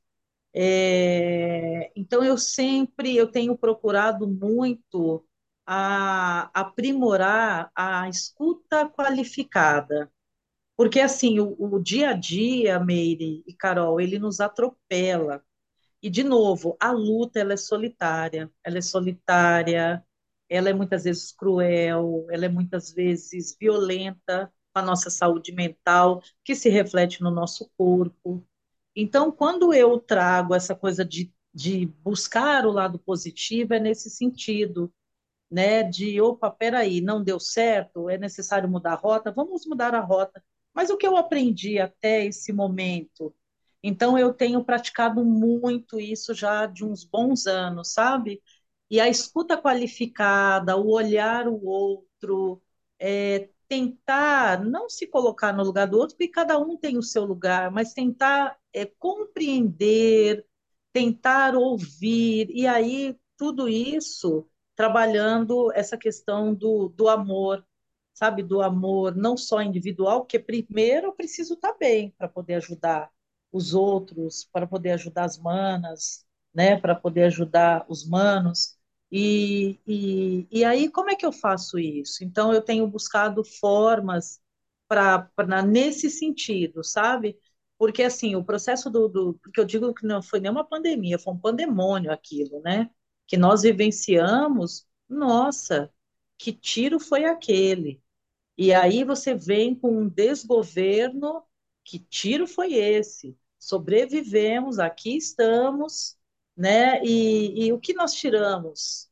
É, então eu sempre eu tenho procurado muito a aprimorar a escuta qualificada, porque assim o, o dia a dia, Meire e Carol, ele nos atropela. E de novo, a luta ela é solitária, ela é solitária, ela é muitas vezes cruel, ela é muitas vezes violenta com a nossa saúde mental, que se reflete no nosso corpo. Então, quando eu trago essa coisa de, de buscar o lado positivo, é nesse sentido, né? De, opa, peraí, não deu certo, é necessário mudar a rota, vamos mudar a rota. Mas o que eu aprendi até esse momento? Então, eu tenho praticado muito isso já de uns bons anos, sabe? E a escuta qualificada, o olhar o outro, é, tentar não se colocar no lugar do outro, porque cada um tem o seu lugar, mas tentar é, compreender, tentar ouvir, e aí tudo isso trabalhando essa questão do, do amor, sabe, do amor não só individual, porque primeiro eu preciso estar bem para poder ajudar os outros, para poder ajudar as manas, né, para poder ajudar os manos, E, e, e aí, como é que eu faço isso? Então, eu tenho buscado formas para nesse sentido, sabe? Porque, assim, o processo do, do. Porque eu digo que não foi nem uma pandemia, foi um pandemônio aquilo, né? Que nós vivenciamos, nossa, que tiro foi aquele? E aí você vem com um desgoverno, que tiro foi esse? Sobrevivemos, aqui estamos, né? E, e o que nós tiramos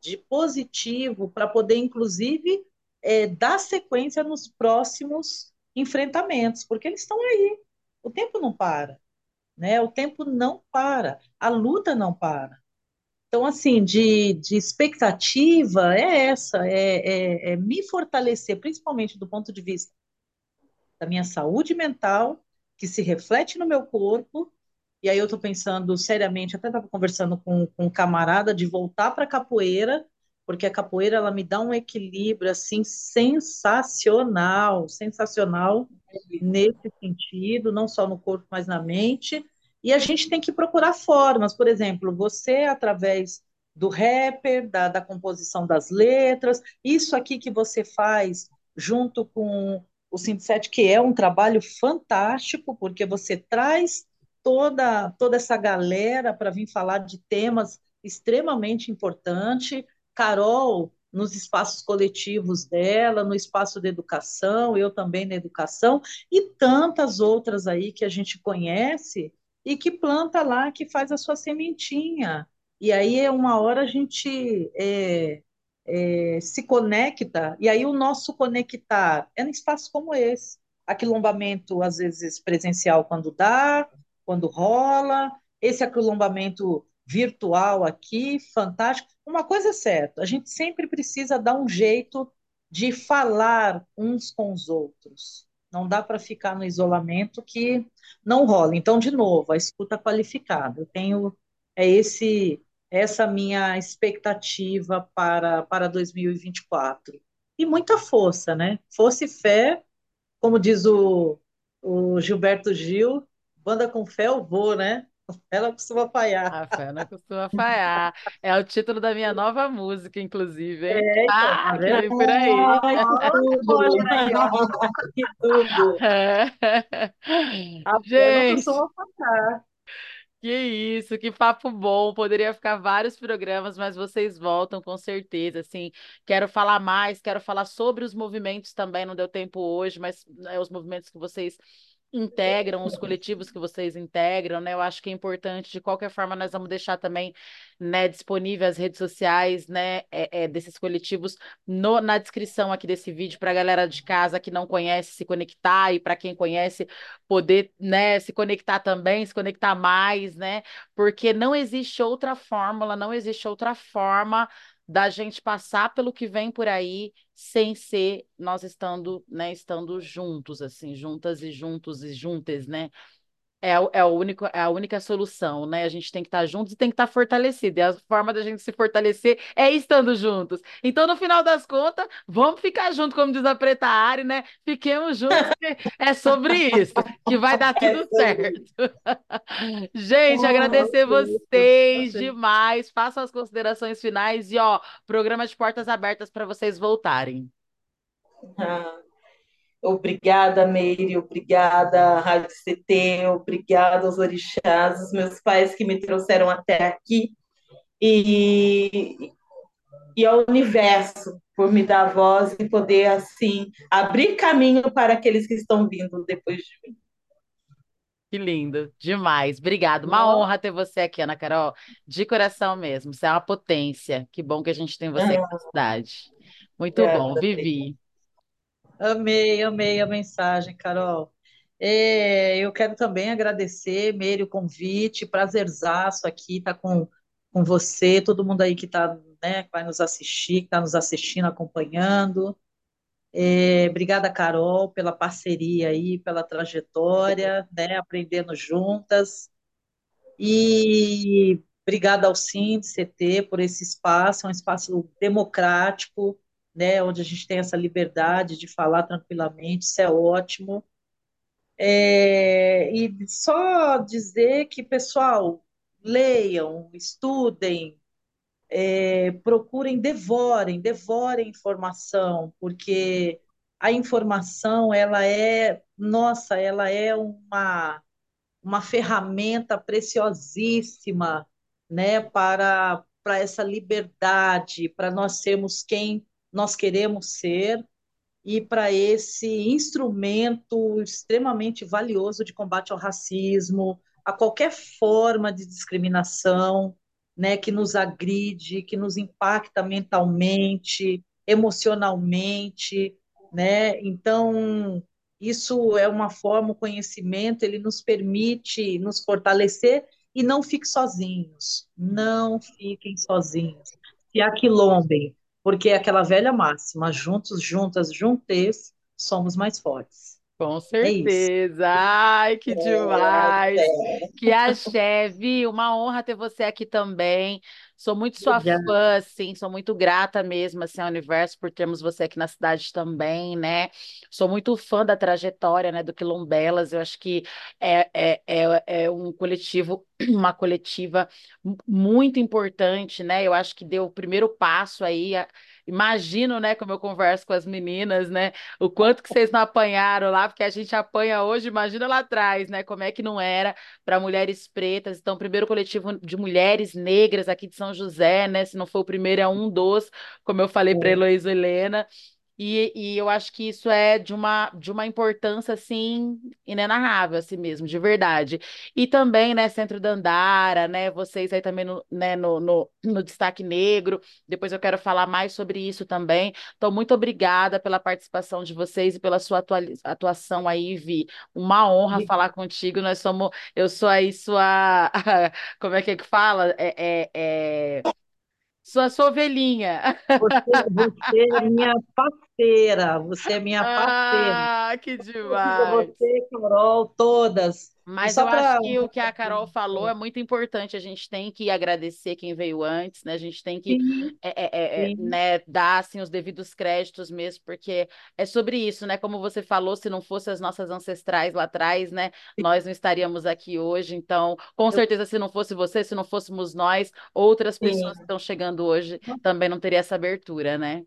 de positivo para poder, inclusive, é, dar sequência nos próximos enfrentamentos, porque eles estão aí. O tempo não para, né? O tempo não para, a luta não para. Então, assim, de, de expectativa é essa, é, é, é me fortalecer, principalmente do ponto de vista da minha saúde mental, que se reflete no meu corpo, e aí eu estou pensando seriamente, até estava conversando com, com um camarada de voltar para a capoeira, porque a capoeira ela me dá um equilíbrio assim sensacional, sensacional nesse sentido, não só no corpo, mas na mente. E a gente tem que procurar formas, por exemplo, você através do rapper, da, da composição das letras, isso aqui que você faz junto com o Sintset, que é um trabalho fantástico, porque você traz toda, toda essa galera para vir falar de temas extremamente importantes. Carol, nos espaços coletivos dela, no espaço de educação, eu também na educação, e tantas outras aí que a gente conhece e que planta lá, que faz a sua sementinha. E aí, é uma hora, a gente é, é, se conecta, e aí o nosso conectar é em espaços como esse. Aquilombamento, às vezes, presencial quando dá, quando rola, esse aquilombamento virtual aqui, fantástico. Uma coisa é certa, a gente sempre precisa dar um jeito de falar uns com os outros. Não dá para ficar no isolamento que não rola. Então, de novo, a escuta qualificada. Eu tenho é esse essa minha expectativa para para 2024. E muita força, né? Força e fé, como diz o, o Gilberto Gil, banda com fé eu vou, né? Ela costuma falhar. A fé não costuma falhar. É o título da minha nova música, inclusive, hein? É, então, ah, tá que vendo? por aí. Ai, que tudo! É. A fé não costuma falhar. que isso, que papo bom. Poderia ficar vários programas, mas vocês voltam com certeza. Assim, quero falar mais, quero falar sobre os movimentos também. Não deu tempo hoje, mas né, os movimentos que vocês integram, os coletivos que vocês integram, né? Eu acho que é importante. De qualquer forma, nós vamos deixar também, né, disponível as redes sociais, né, é, é, desses coletivos no, na descrição aqui desse vídeo para a galera de casa que não conhece se conectar e para quem conhece poder, né, se conectar também, se conectar mais, né? Porque não existe outra fórmula, não existe outra forma da gente passar pelo que vem por aí sem ser nós estando, né, estando juntos, assim, juntas e juntos e juntas, né? É, o- é, o único, é a única solução, né? A gente tem que estar juntos e tem que estar fortalecido. E a forma da gente se fortalecer é estando juntos. Então, no final das contas, vamos ficar juntos, como diz a Preta Ari, né? Fiquemos juntos, é sobre isso, que vai dar É tudo certo. Gente, agradecer vocês Perfeito. demais. Façam as considerações finais e, ó, programa de portas abertas para vocês voltarem. Ah, Obrigada, Meire, obrigada, Rádio CT, obrigada aos orixás, os meus pais que me trouxeram até aqui, e, e ao universo por me dar voz e poder, assim, abrir caminho para aqueles que estão vindo depois de mim. Que lindo, demais. Obrigado. Uma Nossa. honra ter você aqui, Ana Carol. De coração mesmo. Você é uma potência. Que bom que a gente tem você aqui na cidade. Muito bom, Obrigada, Vivi. Amei, amei a mensagem, Carol. É, eu quero também agradecer, Meire, o convite, prazerzaço aqui estar com, com você, todo mundo aí que tá, né, vai nos assistir, que está nos assistindo, acompanhando. É, obrigada, Carol, pela parceria aí, pela trajetória, né, aprendendo juntas. E obrigada ao CT por esse espaço, é um espaço democrático, né, onde a gente tem essa liberdade de falar tranquilamente, isso é ótimo. É, e só dizer que, pessoal, leiam, estudem, é, procurem, devorem, devorem informação, porque a informação, ela é, nossa, ela é uma, uma ferramenta preciosíssima, né, para, para essa liberdade, para nós sermos quem nós queremos ser e para esse instrumento extremamente valioso de combate ao racismo, a qualquer forma de discriminação, né, que nos agride, que nos impacta mentalmente, emocionalmente, né? Então, isso é uma forma, o conhecimento, ele nos permite nos fortalecer e não fiquem sozinhos, não fiquem sozinhos, se aquilombem, porque é aquela velha máxima, juntos, juntas, juntes, somos mais fortes. Com é certeza. É Ai, que demais. É, que axé, Vi. Uma honra ter você aqui também. Sou muito sua Obrigada. fã, assim, sou muito grata mesmo, assim, ao universo por termos você aqui na cidade também, né? Sou muito fã da trajetória, né, do Quilombelas. Eu acho que é, é, é, é um coletivo, uma coletiva muito importante, né? Eu acho que deu o primeiro passo aí. Imagino, né, como eu converso com as meninas, né, o quanto que vocês não apanharam lá, porque a gente apanha hoje, imagina lá atrás, né, como é que não era para mulheres pretas. Então, primeiro coletivo de mulheres negras aqui de São José, né, se não for o primeiro, é um dos, como eu falei para Heloísa Helena. E, e, eu acho que isso é de uma, de uma importância, assim, inenarrável, assim mesmo, de verdade. E também, né, Centro Dandara, né, vocês aí também no, né, no, no, no Destaque Negro, depois eu quero falar mais sobre isso também. Então, muito obrigada pela participação de vocês e pela sua atuação aí, Vi. Uma honra falar contigo, nós somos, eu sou aí sua, como é que é que fala? É, é, é... Sua, sua ovelhinha. Você, você é minha parceira, você é minha parceira. Ah, que demais. Você, Carol, todas. Mas eu pra... acho que o que a Carol falou é muito importante. A gente tem que agradecer quem veio antes, né? A gente tem que é, é, é, é né, dar assim, os devidos créditos mesmo, porque é sobre isso, né? Como você falou, se não fossem as nossas ancestrais lá atrás, né? Nós não estaríamos aqui hoje. Então, com certeza, se não fosse você, se não fôssemos nós, outras pessoas Sim. que estão chegando hoje também não teria essa abertura, né?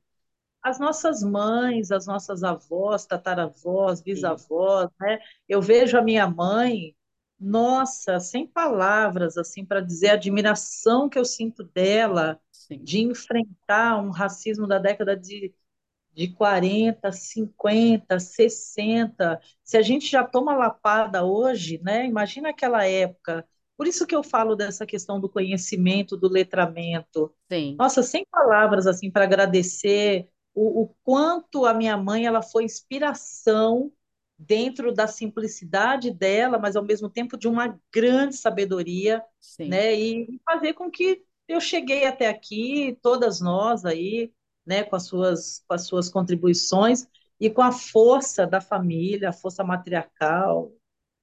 As nossas mães, as nossas avós, tataravós, bisavós, né? Eu vejo a minha mãe, nossa, sem palavras assim para dizer a admiração que eu sinto dela Sim. de enfrentar um racismo da década de, de 40, 50, 60. Se a gente já toma lapada hoje, né? Imagina aquela época. Por isso que eu falo dessa questão do conhecimento, do letramento. Sim. Nossa, sem palavras assim para agradecer o, o quanto a minha mãe ela foi inspiração dentro da simplicidade dela, mas ao mesmo tempo de uma grande sabedoria, Sim. né? E fazer com que eu cheguei até aqui, todas nós aí, né, com as suas com as suas contribuições e com a força da família, a força matriarcal.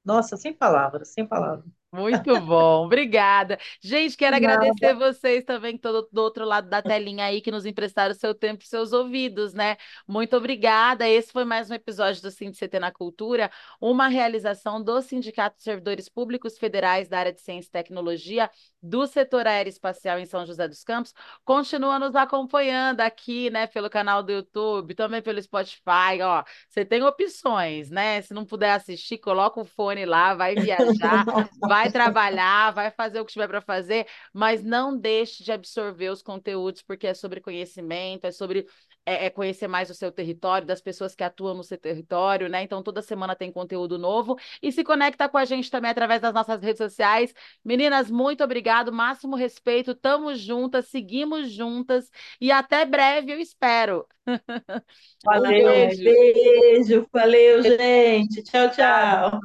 Nossa, sem palavras, sem palavras. Muito bom, obrigada. Gente, quero Nada. agradecer vocês também, estão do outro lado da telinha aí, que nos emprestaram seu tempo e seus ouvidos, né? Muito obrigada. Esse foi mais um episódio do CT na Cultura, uma realização do Sindicato de Servidores Públicos Federais da área de Ciência e Tecnologia do setor aeroespacial em São José dos Campos. Continua nos acompanhando aqui, né, pelo canal do YouTube, também pelo Spotify, ó. Você tem opções, né? Se não puder assistir, coloca o fone lá, vai viajar, vai vai trabalhar, vai fazer o que tiver para fazer, mas não deixe de absorver os conteúdos, porque é sobre conhecimento, é sobre é, é conhecer mais o seu território, das pessoas que atuam no seu território, né? Então, toda semana tem conteúdo novo. E se conecta com a gente também através das nossas redes sociais. Meninas, muito obrigado, máximo respeito, tamo juntas, seguimos juntas e até breve, eu espero. Valeu, um beijo. beijo, valeu, gente. Tchau, tchau.